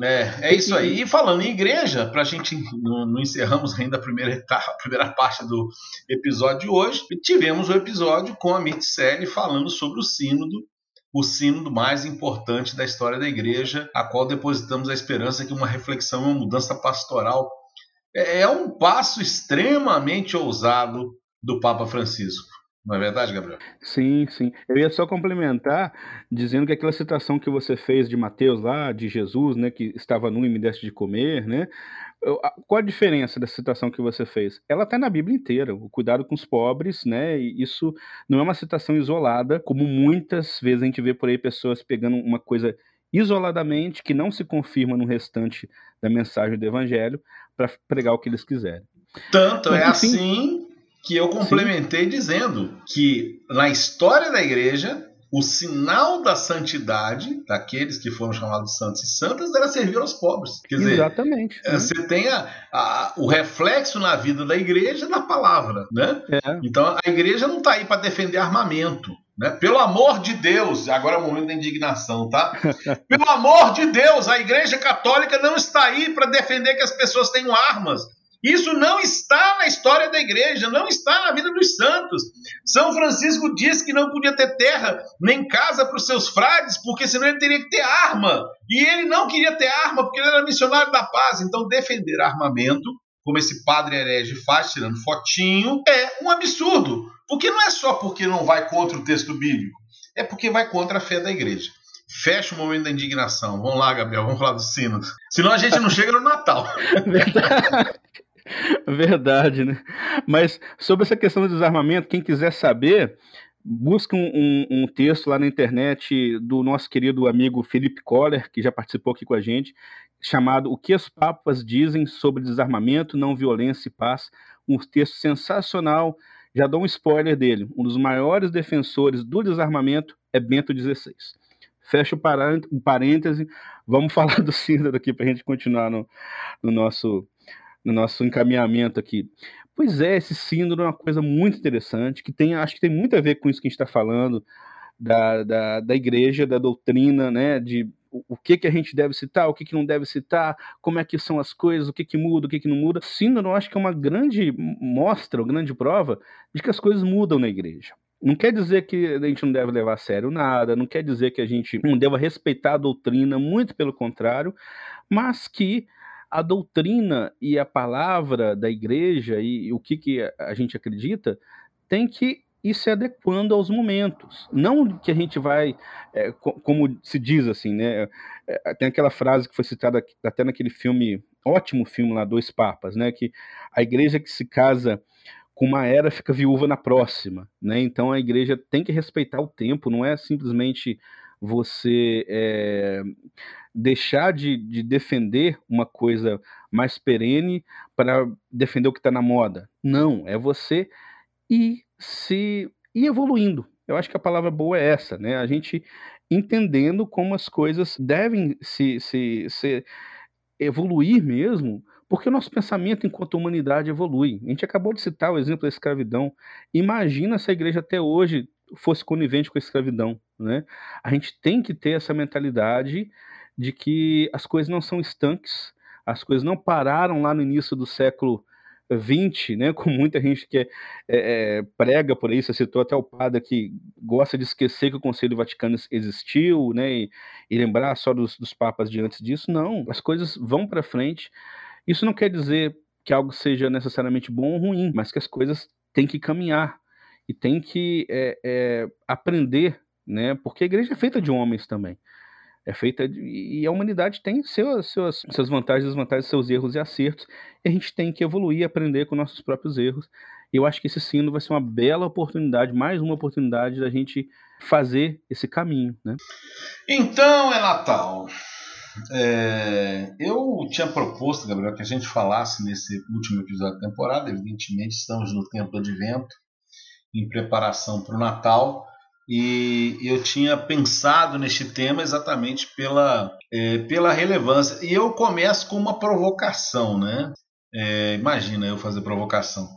é, é isso aí. E falando em igreja, para a gente não, não, encerramos ainda a primeira etapa, a primeira parte do episódio de hoje, tivemos o episódio com a Mirticelli falando sobre o sínodo, o sínodo mais importante da história da igreja, a qual depositamos a esperança que uma reflexão, uma mudança pastoral é, é um passo extremamente ousado do Papa Francisco. Não é verdade, Gabriel? Sim, sim. Eu ia só complementar dizendo que aquela citação que você fez de Mateus lá, de Jesus, né, que estava nu e me deste de comer, né? Qual a diferença dessa citação que você fez? Ela está na Bíblia inteira, o cuidado com os pobres, né? E isso não é uma citação isolada, como muitas vezes a gente vê por aí pessoas pegando uma coisa isoladamente que não se confirma no restante da mensagem do Evangelho para pregar o que eles quiserem. Tanto Mas, é enfim, assim que eu complementei Sim. dizendo que na história da igreja o sinal da santidade daqueles que foram chamados santos e santas era servir aos pobres. Quer dizer, Exatamente. É, você tem a, a, o reflexo na vida da igreja na palavra. Né? É. Então a igreja não está aí para defender armamento. Né? Pelo amor de Deus, agora é o momento da indignação, tá? Pelo amor de Deus, a igreja católica não está aí para defender que as pessoas tenham armas. Isso não está na história da igreja, não está na vida dos santos. São Francisco disse que não podia ter terra nem casa para os seus frades, porque senão ele teria que ter arma. E ele não queria ter arma porque ele era missionário da paz. Então, defender armamento, como esse padre herege faz, tirando fotinho, é um absurdo. Porque não é só porque não vai contra o texto bíblico, é porque vai contra a fé da igreja. Fecha o momento da indignação. Vamos lá, Gabriel, vamos falar do sino. Senão a gente não chega no Natal. Verdade, né? Mas sobre essa questão do desarmamento, quem quiser saber, busca um, um, um, texto lá na internet do nosso querido amigo Felipe Coller, que já participou aqui com a gente, chamado O que as Papas Dizem sobre Desarmamento, Não Violência e Paz. Um texto sensacional. Já dou um spoiler dele. Um dos maiores defensores do desarmamento é Bento XVI. Fecha o parêntese. Vamos falar do Síndaro aqui para a gente continuar no, no nosso no nosso encaminhamento aqui. Pois é, esse síndrome é uma coisa muito interessante, que tem, acho que tem muito a ver com isso que a gente está falando, da, da, da igreja, da doutrina, né, de o que, que a gente deve citar, o que, que não deve citar, como é que são as coisas, o que, que muda, o que, que não muda. Síndrome, eu acho que é uma grande mostra, uma grande prova de que as coisas mudam na igreja. Não quer dizer que a gente não deve levar a sério nada, não quer dizer que a gente não deva respeitar a doutrina, muito pelo contrário, mas que a doutrina e a palavra da igreja e, o que, que a gente acredita tem que ir se adequando aos momentos. Não que a gente vai, é, como se diz assim, né? É, tem aquela frase que foi citada até naquele filme, ótimo filme lá, Dois Papas, né? Que a igreja que se casa com uma era fica viúva na próxima, né? Então a igreja tem que respeitar o tempo, não é simplesmente você é, deixar de, de defender uma coisa mais perene para defender o que está na moda. Não, é você ir se ir evoluindo. Eu acho que a palavra boa é essa, né? A gente entendendo como as coisas devem se, se, se evoluir mesmo, porque o nosso pensamento enquanto humanidade evolui. A gente acabou de citar o exemplo da escravidão. Imagina se a igreja até hoje fosse conivente com a escravidão, né? A gente tem que ter essa mentalidade de que as coisas não são estanques, as coisas não pararam lá no início do século XX, né, com muita gente que é, é, prega por você citou até o padre que gosta de esquecer que o Conselho Vaticano existiu, né, e, e lembrar só dos, dos papas de antes disso, não, as coisas vão para frente, isso não quer dizer que algo seja necessariamente bom ou ruim, mas que as coisas têm que caminhar e tem que é, é, aprender, né? Porque a igreja é feita de homens também. É feita de, e a humanidade tem seus, seus, suas vantagens, desvantagens, seus erros e acertos. E a gente tem que evoluir, aprender com nossos próprios erros. E eu acho que esse sino vai ser uma bela oportunidade, mais uma oportunidade da gente fazer esse caminho, né? Então é Natal. É, eu tinha proposto, Gabriel, que a gente falasse nesse último episódio da temporada. Evidentemente, estamos no tempo do advento, em preparação para o Natal, e eu tinha pensado neste tema exatamente pela, é, pela relevância. E eu começo com uma provocação, né? É, imagina eu fazer provocação.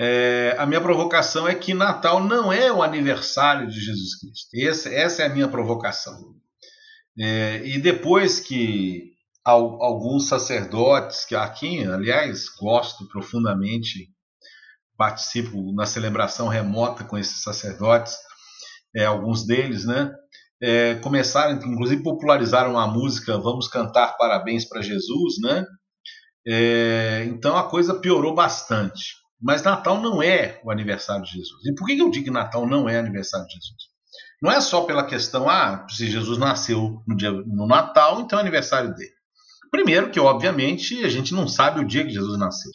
É, a minha provocação é que Natal não é o aniversário de Jesus Cristo. Essa, essa é a minha provocação. É, e depois que alguns sacerdotes, que aqui, aliás, gosto profundamente, participo na celebração remota com esses sacerdotes, é, alguns deles, né? É, começaram, inclusive popularizaram a música Vamos Cantar Parabéns para Jesus, né? É, então a coisa piorou bastante. Mas Natal não é o aniversário de Jesus. E por que eu digo que Natal não é aniversário de Jesus? Não é só pela questão, ah, se Jesus nasceu no, dia, no Natal, então é aniversário dele. Primeiro, que obviamente a gente não sabe o dia que Jesus nasceu.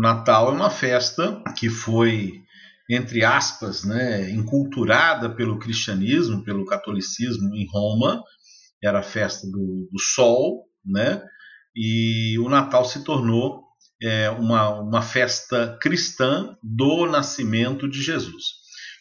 Natal é uma festa que foi, entre aspas, né, enculturada pelo cristianismo, pelo catolicismo em Roma. Era a festa do, do sol, né? E o Natal se tornou é, uma, uma festa cristã do nascimento de Jesus.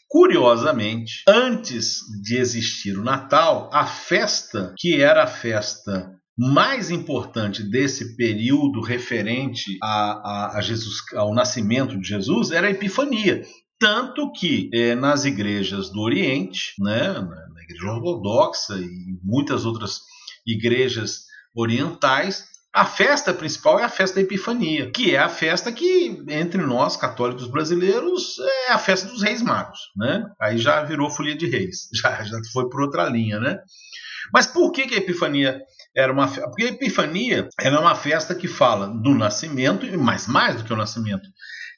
Curiosamente, antes de existir o Natal, a festa que era a festa mais importante desse período referente a, a, a Jesus, ao nascimento de Jesus era a Epifania. Tanto que é, nas igrejas do Oriente, né, na igreja ortodoxa e muitas outras igrejas orientais, a festa principal é a festa da Epifania, que é a festa que, entre nós, católicos brasileiros, é a festa dos Reis Magos. Né? Aí já virou folia de reis, já, já foi por outra linha. Né? Mas por que, que a Epifania era uma? Porque a Epifania era uma festa que fala do nascimento, e mais, mais do que o nascimento,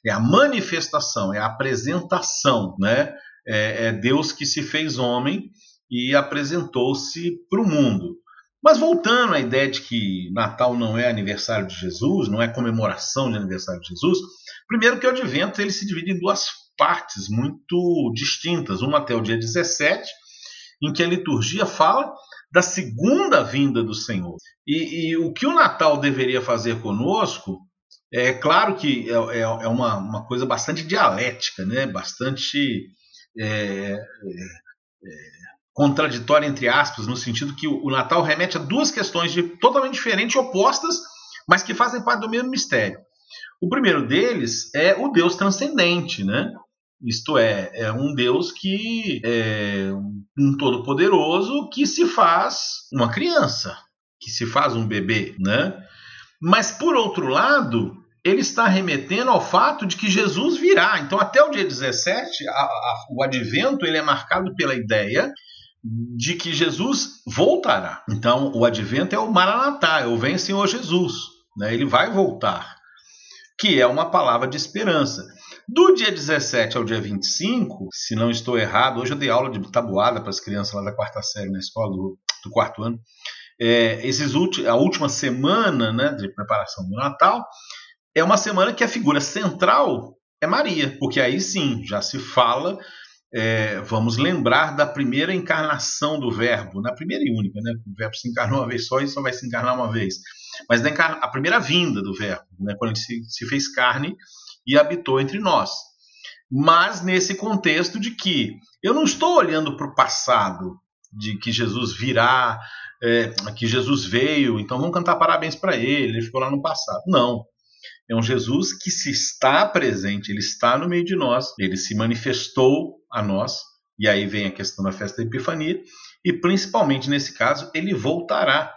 é a manifestação, é a apresentação. Né? É, é Deus que se fez homem e apresentou-se para o mundo. Mas voltando à ideia de que Natal não é aniversário de Jesus, não é comemoração de aniversário de Jesus, primeiro que o advento ele se divide em duas partes muito distintas, uma até o dia 17, em que a liturgia fala da segunda vinda do Senhor. E, e o que o Natal deveria fazer conosco, é claro que é, é, é uma, uma, coisa bastante dialética, né? bastante é, é, é contraditória entre aspas, no sentido que o Natal remete a duas questões de, totalmente diferentes, opostas, mas que fazem parte do mesmo mistério. O primeiro deles é o Deus transcendente, né? Isto é, é um Deus que é um todo-poderoso que se faz uma criança, que se faz um bebê, né? Mas por outro lado, ele está remetendo ao fato de que Jesus virá. Então, até o dia 17, a, a, o advento ele é marcado pela ideia de que Jesus voltará. Então, o advento é o Maranatá, é o Vem Senhor Jesus. Né? Ele vai voltar, que é uma palavra de esperança. Do dia 17 ao dia 25, se não estou errado, hoje eu dei aula de tabuada para as crianças lá da quarta série na escola do, do quarto ano. É, esses a última semana né, de preparação do Natal é uma semana que a figura central é Maria, porque aí sim já se fala é, vamos lembrar da primeira encarnação do Verbo, na primeira e única, né? O Verbo se encarnou uma vez só e só vai se encarnar uma vez. Mas a primeira vinda do Verbo, né? quando ele se, se fez carne e habitou entre nós. Mas nesse contexto de que eu não estou olhando para o passado, de que Jesus virá, é, que Jesus veio, então vamos cantar parabéns para ele, ele ficou lá no passado. Não. É um Jesus que se está presente, ele está no meio de nós, ele se manifestou a nós, e aí vem a questão da festa da Epifania, e principalmente nesse caso, ele voltará.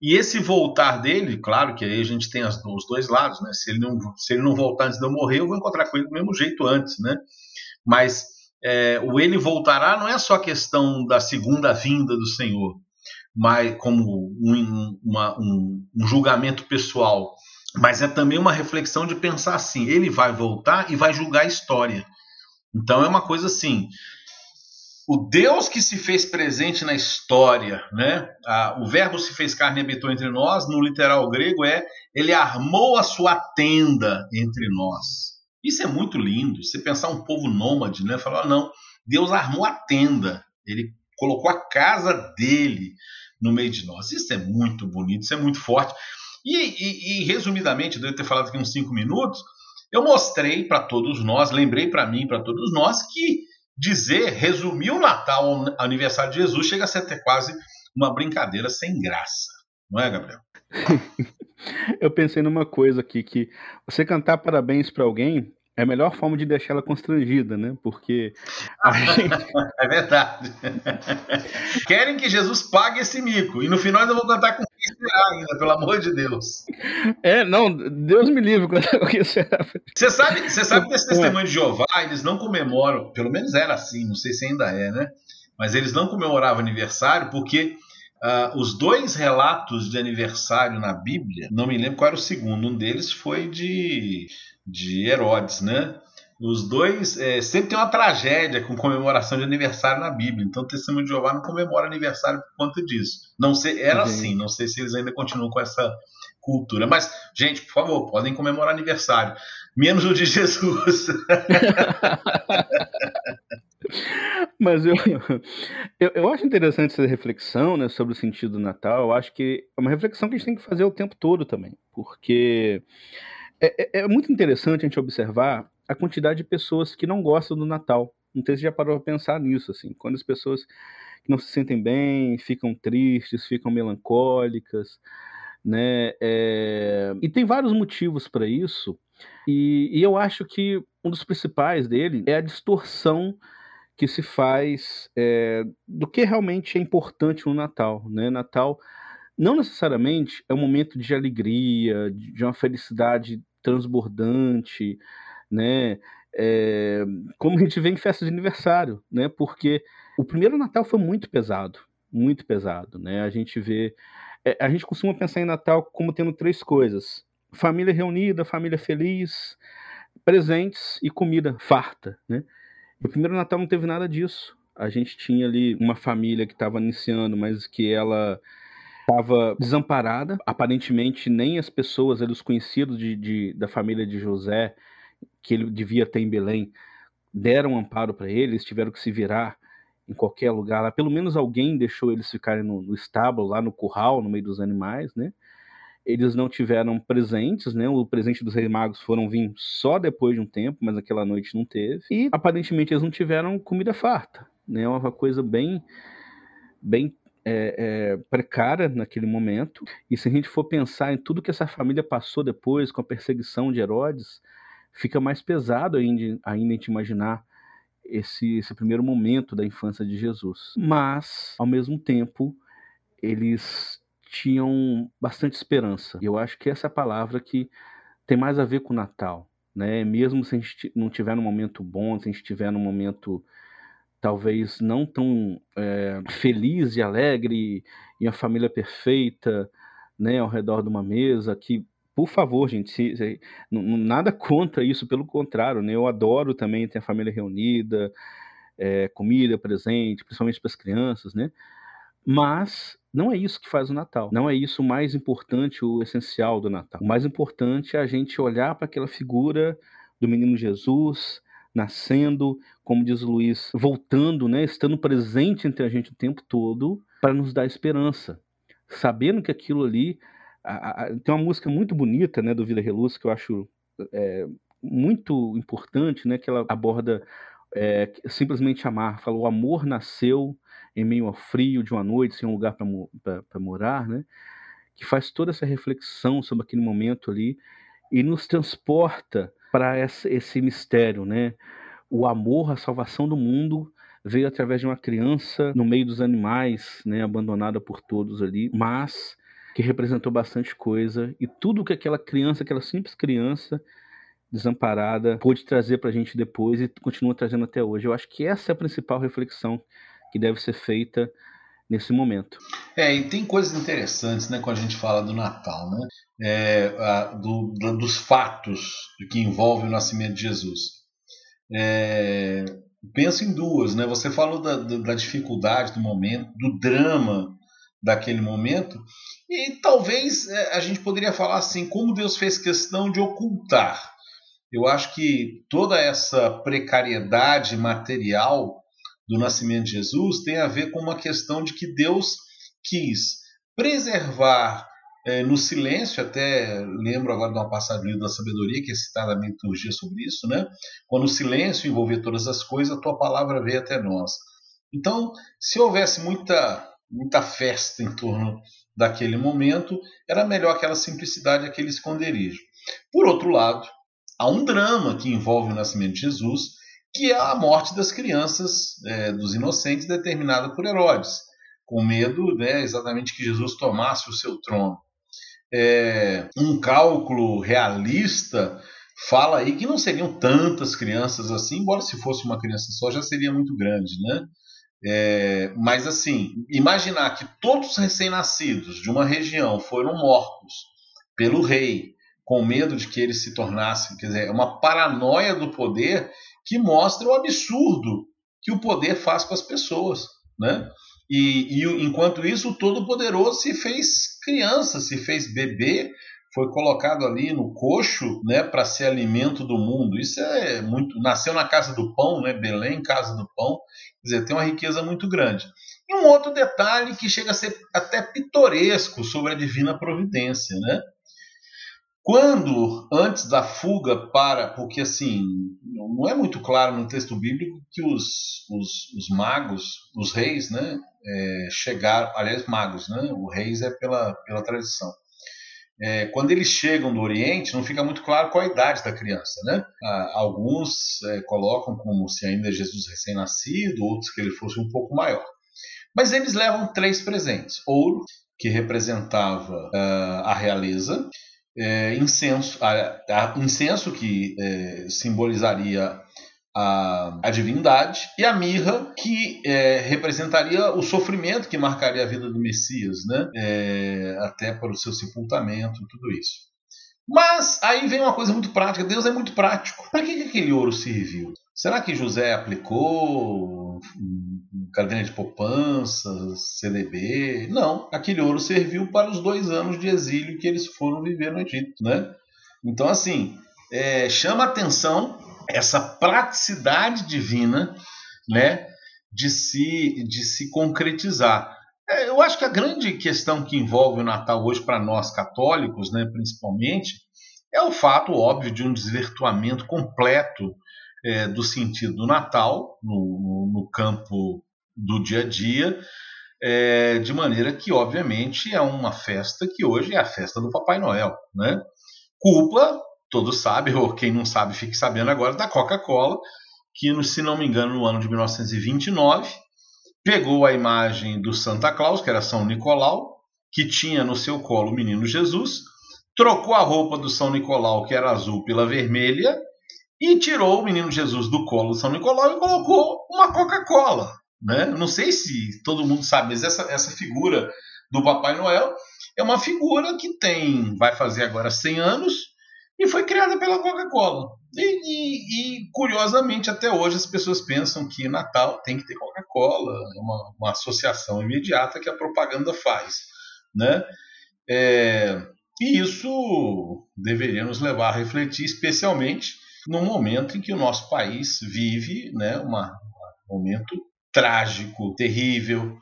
E esse voltar dele, claro que aí a gente tem as, os dois lados, né? Se ele, não, se ele não voltar antes de eu morrer, eu vou encontrar com ele do mesmo jeito antes, né? Mas é, o ele voltará não é só questão da segunda vinda do Senhor, mas como um, uma, um, um julgamento pessoal, mas é também uma reflexão de pensar assim: ele vai voltar e vai julgar a história. Então é uma coisa assim. O Deus que se fez presente na história, né? o verbo se fez carne e habitou entre nós, no literal grego é ele armou a sua tenda entre nós. Isso é muito lindo. Você pensar um povo nômade, né? Falar, não, Deus armou a tenda, ele colocou a casa dele no meio de nós. Isso é muito bonito, isso é muito forte. E, e, e resumidamente, devo ter falado aqui uns cinco minutos, eu mostrei para todos nós, lembrei para mim, para todos nós, que dizer, resumir o Natal, o aniversário de Jesus, chega a ser até quase uma brincadeira sem graça. Não é, Gabriel? eu pensei numa coisa aqui, que você cantar parabéns para alguém é a melhor forma de deixar ela constrangida, né? Porque gente... é verdade. Querem que Jesus pague esse mico e no final ainda vou cantar com será ainda, pelo amor de Deus. É, não, Deus me livre com que será. Você sabe, você sabe desse testemunho de Jeová, eles não comemoram, pelo menos era assim, não sei se ainda é, né? Mas eles não comemoravam aniversário porque Uh, os dois relatos de aniversário na Bíblia, não me lembro qual era o segundo, um deles foi de de Herodes, né? Os dois é, sempre tem uma tragédia com comemoração de aniversário na Bíblia. Então, o Testemunho de Jeová não comemora aniversário por conta disso. Não sei, era assim. Não sei se eles ainda continuam com essa cultura. Mas, gente, por favor, podem comemorar aniversário, menos o de Jesus. Mas eu, eu, eu, acho interessante essa reflexão né, sobre o sentido do Natal. Eu acho que é uma reflexão que a gente tem que fazer o tempo todo também. Porque é, é, é, muito interessante a gente observar a quantidade de pessoas que não gostam do Natal. Não sei se já parou para pensar nisso, assim. Quando as pessoas não se sentem bem, ficam tristes, ficam melancólicas, né? É... E tem vários motivos para isso. E, e, eu acho que um dos principais dele é a distorção que se faz é, do que realmente é importante no Natal, né? Natal não necessariamente é um momento de alegria, de uma felicidade transbordante, né? É, como a gente vê em festas de aniversário, né? Porque o primeiro Natal foi muito pesado, muito pesado, né? A gente vê, é, a gente costuma pensar em Natal como tendo três coisas: família reunida, família feliz, presentes e comida farta, né? O primeiro Natal não teve nada disso. A gente tinha ali uma família que estava iniciando, mas que ela estava desamparada. Aparentemente, nem as pessoas, os conhecidos de, de, da família de José, que ele devia ter em Belém, deram amparo para ele, eles tiveram que se virar em qualquer lugar lá. Pelo menos alguém deixou eles ficarem no, no estábulo, lá no curral, no meio dos animais, né? Eles não tiveram presentes, né? O presente dos reis magos foram vir só depois de um tempo, mas aquela noite não teve. E aparentemente eles não tiveram comida farta, né? É uma coisa bem bem é, é, precária naquele momento. E se a gente for pensar em tudo que essa família passou depois com a perseguição de Herodes, fica mais pesado ainda, ainda a gente imaginar esse, esse primeiro momento da infância de Jesus. Mas, ao mesmo tempo, eles tinham bastante esperança. Eu acho que essa é a palavra que tem mais a ver com o Natal. Né? Mesmo se a gente não tiver num momento bom, se a gente estiver num momento talvez não tão é, feliz e alegre e a família perfeita, né, ao redor de uma mesa, que por favor, gente, se, se, nada contra isso, pelo contrário, né? Eu adoro também ter a família reunida, é, comida presente, principalmente para as crianças, né? Mas não é isso que faz o Natal. Não é isso o mais importante, o essencial do Natal. O mais importante é a gente olhar para aquela figura do menino Jesus, nascendo, como diz o Luiz, voltando, né, estando presente entre a gente o tempo todo para nos dar esperança, sabendo que aquilo ali a, a, tem uma música muito bonita, né, do Vida Reluz que eu acho é, muito importante, né, que ela aborda é, simplesmente amar. Fala, o amor nasceu em meio ao frio de uma noite, sem um lugar para morar, né? Que faz toda essa reflexão sobre aquele momento ali e nos transporta para esse mistério, né? O amor, a salvação do mundo veio através de uma criança no meio dos animais, né, abandonada por todos ali, mas que representou bastante coisa e tudo que aquela criança, aquela simples criança desamparada pôde trazer para a gente depois e continua trazendo até hoje. Eu acho que essa é a principal reflexão que deve ser feita nesse momento. É, e tem coisas interessantes né, quando a gente fala do Natal, né? É, a, do, dos fatos que envolvem o nascimento de Jesus. É, penso em duas, né? Você falou da, da dificuldade do momento, do drama daquele momento, e talvez é, a gente poderia falar assim, como Deus fez questão de ocultar. Eu acho que toda essa precariedade material do nascimento de Jesus tem a ver com uma questão de que Deus quis preservar é, no silêncio, até lembro agora de uma passagem da sabedoria que é citada na liturgia sobre isso, né? Quando o silêncio envolver todas as coisas, a tua palavra veio até nós. Então, se houvesse muita muita festa em torno daquele momento, era melhor aquela simplicidade, aquele esconderijo. Por outro lado, há um drama que envolve o nascimento de Jesus, que é a morte das crianças, é, dos inocentes, determinada por Herodes, com medo né, exatamente que Jesus tomasse o seu trono. É, um cálculo realista fala aí que não seriam tantas crianças assim, embora se fosse uma criança só já seria muito grande, né? É, mas assim, imaginar que todos os recém-nascidos de uma região foram mortos pelo rei, com medo de que eles se tornassem, quer dizer, é uma paranoia do poder que mostra o absurdo que o poder faz com as pessoas, né? E, e enquanto isso, o Todo-Poderoso se fez criança, se fez bebê, foi colocado ali no coxo, né, para ser alimento do mundo. Isso é muito. Nasceu na casa do pão, né, Belém, casa do pão. Quer dizer, tem uma riqueza muito grande. E um outro detalhe que chega a ser até pitoresco sobre a divina providência, né? Quando, antes da fuga para. Porque, assim, não é muito claro no texto bíblico que os, os, os magos, os reis, né, é, chegaram. Aliás, magos, né? O reis é pela, pela tradição é, quando eles chegam do Oriente, não fica muito claro qual a idade da criança. Né? Ah, alguns é, colocam como se ainda Jesus recém-nascido, outros que ele fosse um pouco maior. Mas eles levam três presentes: ouro, que representava uh, a realeza, é, incenso, a, a, incenso que é, simbolizaria a, a divindade, e a mirra, que é, representaria o sofrimento que marcaria a vida do Messias, né? É, até para o seu sepultamento, tudo isso. Mas aí vem uma coisa muito prática: Deus é muito prático. Para que, que aquele ouro serviu? Será que José aplicou caderneta de poupança, CDB? Não, aquele ouro serviu para os dois anos de exílio que eles foram viver no Egito, né? Então, assim, é, chama atenção essa praticidade divina, né, de se de se concretizar. É, eu acho que a grande questão que envolve o Natal hoje para nós católicos, né, principalmente, é o fato óbvio de um desvirtuamento completo é, do sentido do Natal no, no, campo do dia a dia, é, de maneira que, obviamente, é uma festa que hoje é a festa do Papai Noel, né? Culpa todos sabem, ou quem não sabe fique sabendo agora, da Coca-Cola, que, se não me engano, no ano de 1929, pegou a imagem do Santa Claus, que era São Nicolau, que tinha no seu colo o menino Jesus, trocou a roupa do São Nicolau, que era azul, pela vermelha, e tirou o menino Jesus do colo do São Nicolau e colocou uma Coca-Cola. Né? Não sei se todo mundo sabe, mas essa, essa figura do Papai Noel é uma figura que tem, vai fazer agora 100 anos, e foi criada pela Coca-Cola. E, e, e, curiosamente, até hoje as pessoas pensam que Natal tem que ter Coca-Cola, é uma, uma, associação imediata que a propaganda faz. Né? É, e isso deveria nos levar a refletir, especialmente no momento em que o nosso país vive né, uma, um momento trágico, terrível,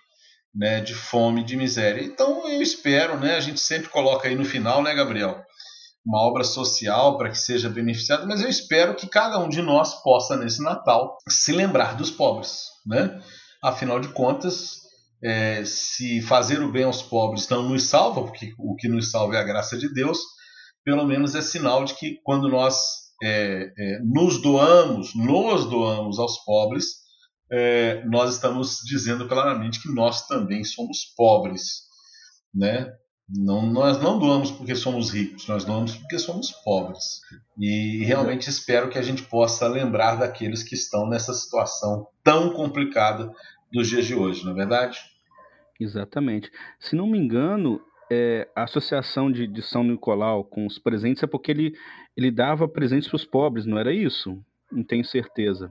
né, de fome, de miséria. Então eu espero, né, a gente sempre coloca aí no final, né, Gabriel? Uma obra social para que seja beneficiado, mas eu espero que cada um de nós possa, nesse Natal, se lembrar dos pobres. Né? Afinal de contas, é, se fazer o bem aos pobres não nos salva, porque o que nos salva é a graça de Deus, pelo menos é sinal de que quando nós é, é, nos doamos, nos doamos aos pobres, é, nós estamos dizendo claramente que nós também somos pobres. Né? Não, nós não doamos porque somos ricos, nós doamos porque somos pobres. E realmente espero que a gente possa lembrar daqueles que estão nessa situação tão complicada dos dias de hoje, não é verdade? Exatamente. Se não me engano, é, a associação de, de, São Nicolau com os presentes é porque ele, ele dava presentes para os pobres, não era isso? Não tenho certeza.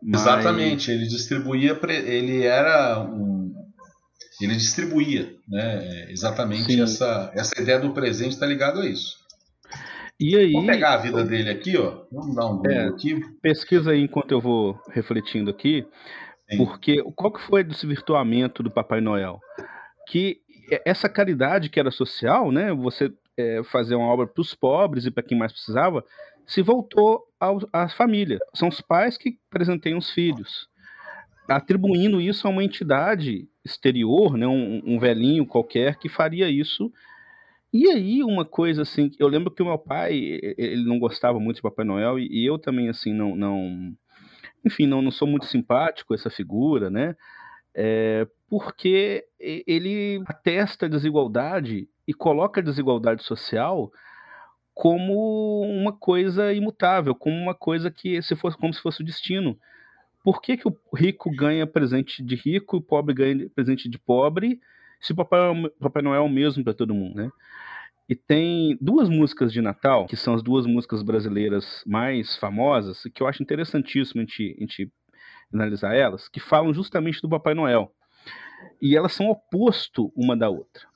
Mas... Exatamente, ele distribuía, ele era um, ele distribuía, né? Exatamente essa, essa ideia do presente está ligado a isso. E aí, Vamos pegar a vida dele aqui, ó. Vamos dar um Google é, aqui. Pesquisa aí enquanto eu vou refletindo aqui. Sim. Porque qual que foi o desvirtuamento do Papai Noel? Que essa caridade que era social, né? Você é, fazer uma obra para os pobres e para quem mais precisava, se voltou ao, à família. São os pais que presenteiam os filhos, atribuindo isso a uma entidade exterior, né? Um, um velhinho qualquer que faria isso e aí, uma coisa assim, eu lembro que o meu pai, ele não gostava muito de Papai Noel, e eu também, assim, não, não enfim, não, não sou muito simpático essa figura, né? É, porque ele atesta a desigualdade e coloca a desigualdade social como uma coisa imutável, como uma coisa que se fosse como se fosse o destino. Por que, que o rico ganha presente de rico e o pobre ganha presente de pobre? se o Papai, Papai Noel é o mesmo para todo mundo, né? E tem duas músicas de Natal, que são as duas músicas brasileiras mais famosas, que eu acho interessantíssimo a gente, a gente analisar elas, que falam justamente do Papai Noel. E elas são oposto uma da outra.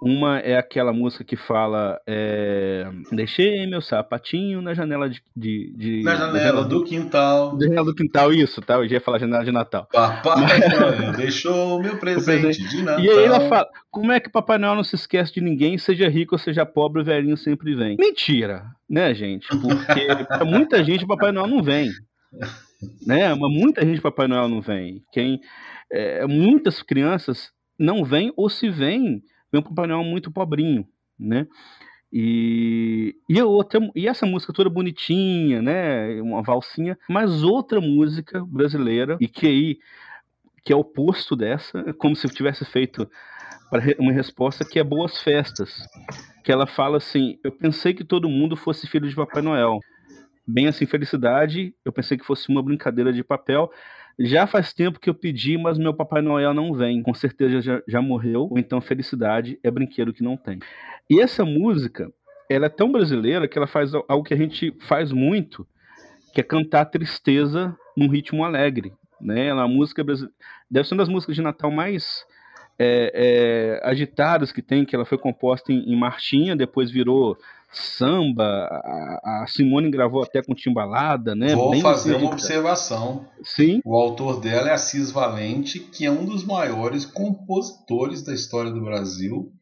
Uma é aquela música que fala é, Deixei meu sapatinho na janela de. de, de na janela do, do quintal. Na janela do quintal, isso, tá? Eu já ia falar janela de Natal. Papai. Noel deixou meu presente, presente, de Natal. E aí ela fala: Como é que Papai Noel não se esquece de ninguém, seja rico ou seja pobre, o velhinho sempre vem? Mentira, né, gente? Porque pra muita gente Papai Noel não vem. Né? Mas muita gente Papai Noel não vem. Quem, é, muitas crianças não vêm ou se vêm um Papai Noel muito pobrinho, né? E, e, outra, e essa música toda bonitinha, né? Uma valsinha, mas outra música brasileira, e que aí que é oposto dessa, como se tivesse feito uma resposta que é Boas Festas. Que ela fala assim: Eu pensei que todo mundo fosse filho de Papai Noel. Bem assim, felicidade, eu pensei que fosse uma brincadeira de papel, já faz tempo que eu pedi, mas meu Papai Noel não vem. Com certeza já, já morreu. Ou então felicidade é brinquedo que não tem. E essa música, ela é tão brasileira que ela faz algo que a gente faz muito, que é cantar tristeza num ritmo alegre. Né? Ela, é a música deve ser uma das músicas de Natal mais é, é, agitadas que tem, que ela foi composta em, em marchinha, depois virou samba, a, a, Simone gravou até com timbalada, né? Vou Bem fazer uma observação. Sim. O autor dela é Assis Valente, que é um dos maiores compositores da história do Brasil,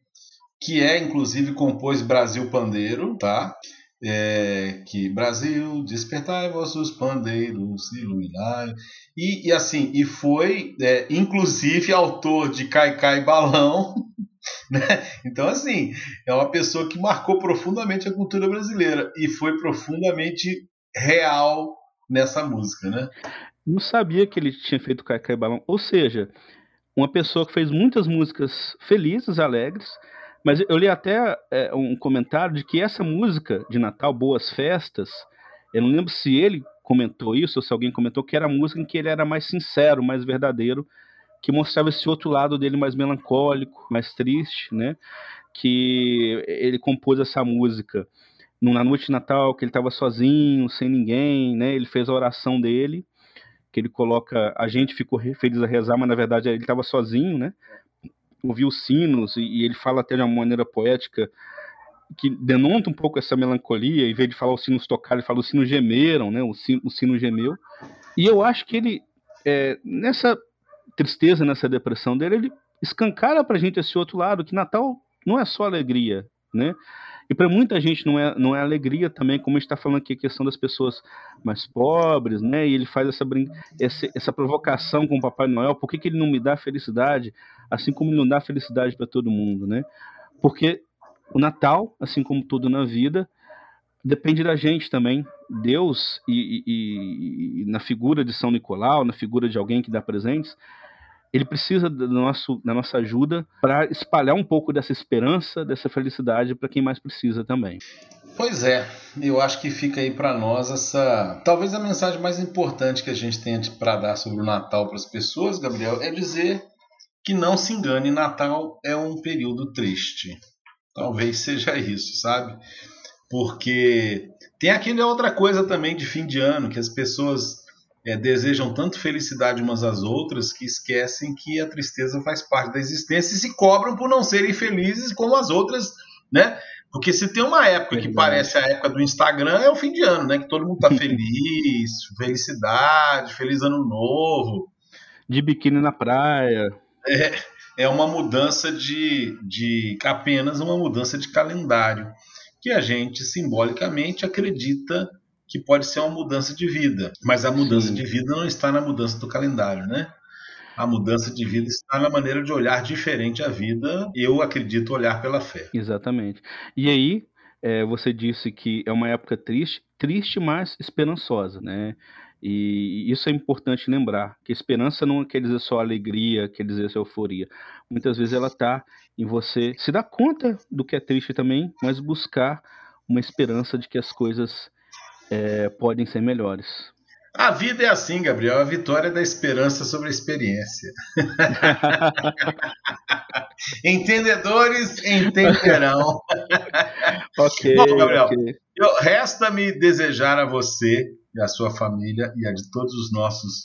que é inclusive compôs Brasil Pandeiro, tá? É, que Brasil, despertai vossos pandeiros, iluminai. E, e assim, e foi é, inclusive autor de Cai Cai Balão? Então, assim, é uma pessoa que marcou profundamente a cultura brasileira e foi profundamente real nessa música, né? Não sabia que ele tinha feito Caicai Balão. Ou seja, uma pessoa que fez muitas músicas felizes, alegres, mas eu li até é, um comentário de que essa música de Natal, Boas Festas, eu não lembro se ele comentou isso ou se alguém comentou que era a música em que ele era mais sincero, mais verdadeiro que mostrava esse outro lado dele mais melancólico, mais triste, né? Que ele compôs essa música na noite de Natal, que ele estava sozinho, sem ninguém, né? Ele fez a oração dele, que ele coloca, a gente ficou feliz a rezar, mas na verdade ele estava sozinho, né? Ouviu os sinos e, ele fala até de uma maneira poética que denota um pouco essa melancolia, em vez de falar os sinos tocaram, ele fala os sinos gemeram, né? O sino, o sino gemeu. E eu acho que ele, é, nessa tristeza, nessa depressão dele, ele escancara pra gente esse outro lado, que Natal não é só alegria, né? E para muita gente não é, não é alegria também, como a gente está falando aqui, a questão das pessoas mais pobres, né? E ele faz essa, essa, essa provocação com o Papai Noel, por que, que ele não me dá felicidade, assim como ele não dá felicidade para todo mundo, né? Porque o Natal, assim como tudo na vida, depende da gente também. Deus, e, e, e, na figura de São Nicolau, na figura de alguém que dá presentes, ele precisa do nosso, da nossa ajuda para espalhar um pouco dessa esperança, dessa felicidade para quem mais precisa também. Pois é, eu acho que fica aí para nós essa. Talvez a mensagem mais importante que a gente tem para dar sobre o Natal para as pessoas, Gabriel, é dizer que não se engane, Natal é um período triste. Talvez seja isso, sabe? Porque tem aquela outra coisa também de fim de ano, que as pessoas é, desejam tanto felicidade umas às outras que esquecem que a tristeza faz parte da existência e se cobram por não serem felizes como as outras, né? Porque se tem uma época que parece a época do Instagram, é o fim de ano, né? Que todo mundo tá feliz, felicidade, feliz ano novo. De biquíni na praia. É, é uma mudança de, de. apenas uma mudança de calendário. Que a gente simbolicamente acredita que pode ser uma mudança de vida. Mas a mudança Sim. de vida não está na mudança do calendário, né? A mudança de vida está na maneira de olhar diferente a vida. Eu acredito olhar pela fé. Exatamente. E aí, é, você disse que é uma época triste, triste, mas esperançosa, né? E isso é importante lembrar, que esperança não quer dizer só alegria, quer dizer só euforia. Muitas vezes ela está em você se dar conta do que é triste também, mas buscar uma esperança de que as coisas é, podem ser melhores. A vida é assim, Gabriel, a vitória da esperança sobre a experiência. Entendedores entenderão. ok. Bom, Gabriel, okay. resta-me desejar a você e a sua família e a de todos os nossos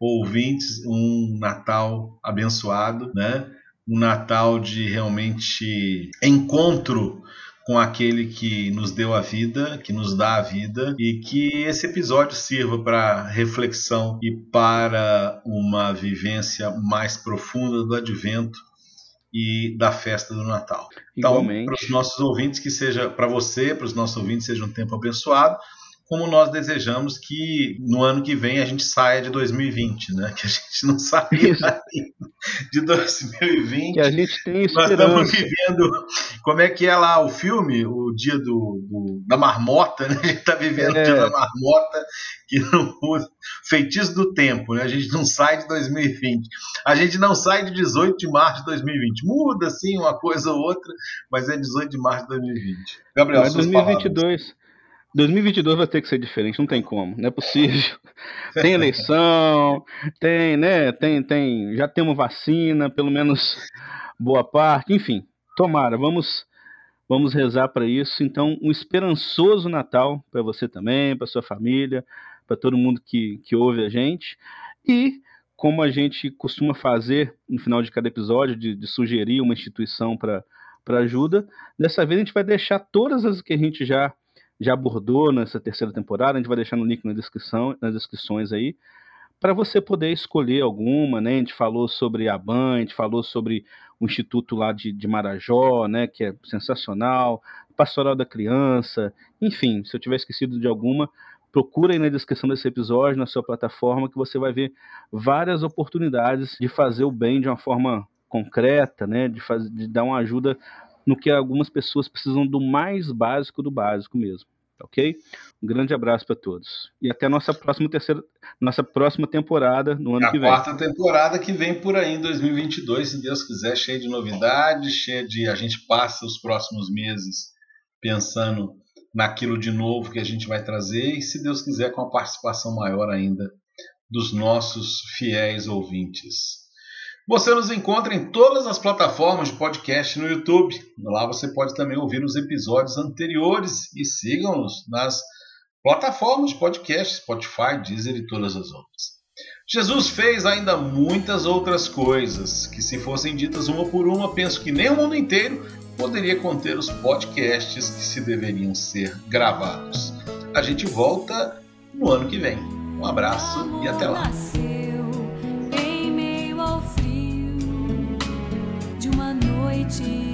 ouvintes um Natal abençoado, né? Um Natal de realmente encontro com aquele que nos deu a vida, que nos dá a vida, e que esse episódio sirva para reflexão e para uma vivência mais profunda do advento e da festa do Natal. Então, para os nossos ouvintes, que seja para você, para os nossos ouvintes, seja um tempo abençoado como nós desejamos que no ano que vem a gente saia de 2020, né? Que a gente não saia de 2020. Que a gente tem esperança. Nós estamos vivendo, como é que é lá o filme, o dia do, do da marmota, né? A gente está vivendo é. o dia da marmota, que não feitiço do tempo, né? A gente não sai de 2020. A gente não sai de 18 de março de 2020. Muda, sim, uma coisa ou outra, mas é 18 de março de 2020. Gabriel, é 2022. Palavras. 2022 vai ter que ser diferente, não tem como, não é possível. Tem eleição, tem, né, tem, tem, já tem uma vacina, pelo menos boa parte, enfim. Tomara, vamos vamos rezar para isso. Então, um esperançoso Natal para você também, para sua família, para todo mundo que, que ouve a gente. E como a gente costuma fazer no final de cada episódio, de, de sugerir uma instituição para ajuda, dessa vez a gente vai deixar todas as que a gente já já abordou nessa terceira temporada, a gente vai deixar no link na descrição, nas descrições aí, para você poder escolher alguma, né? A gente falou sobre a BAN, a gente falou sobre o Instituto lá de, de Marajó, né? Que é sensacional, Pastoral da Criança, enfim, se eu tiver esquecido de alguma, procura aí na descrição desse episódio, na sua plataforma, que você vai ver várias oportunidades de fazer o bem de uma forma concreta, né? De, fazer, de dar uma ajuda no que algumas pessoas precisam do mais básico do básico mesmo. Ok? Um grande abraço para todos. E até a nossa próxima terceira, nossa próxima temporada no ano que vem. A quarta temporada que vem por aí em 2022, se Deus quiser, cheia de novidades, cheia de. A gente passa os próximos meses pensando naquilo de novo que a gente vai trazer e, se Deus quiser, com a participação maior ainda dos nossos fiéis ouvintes. Você nos encontra em todas as plataformas de podcast no YouTube. Lá você pode também ouvir os episódios anteriores e sigam-nos nas plataformas de podcast, Spotify, Deezer e todas as outras. Jesus fez ainda muitas outras coisas que, se fossem ditas uma por uma, penso que nem o mundo inteiro poderia conter os podcasts que se deveriam ser gravados. A gente volta no ano que vem. Um abraço e até lá. Noite.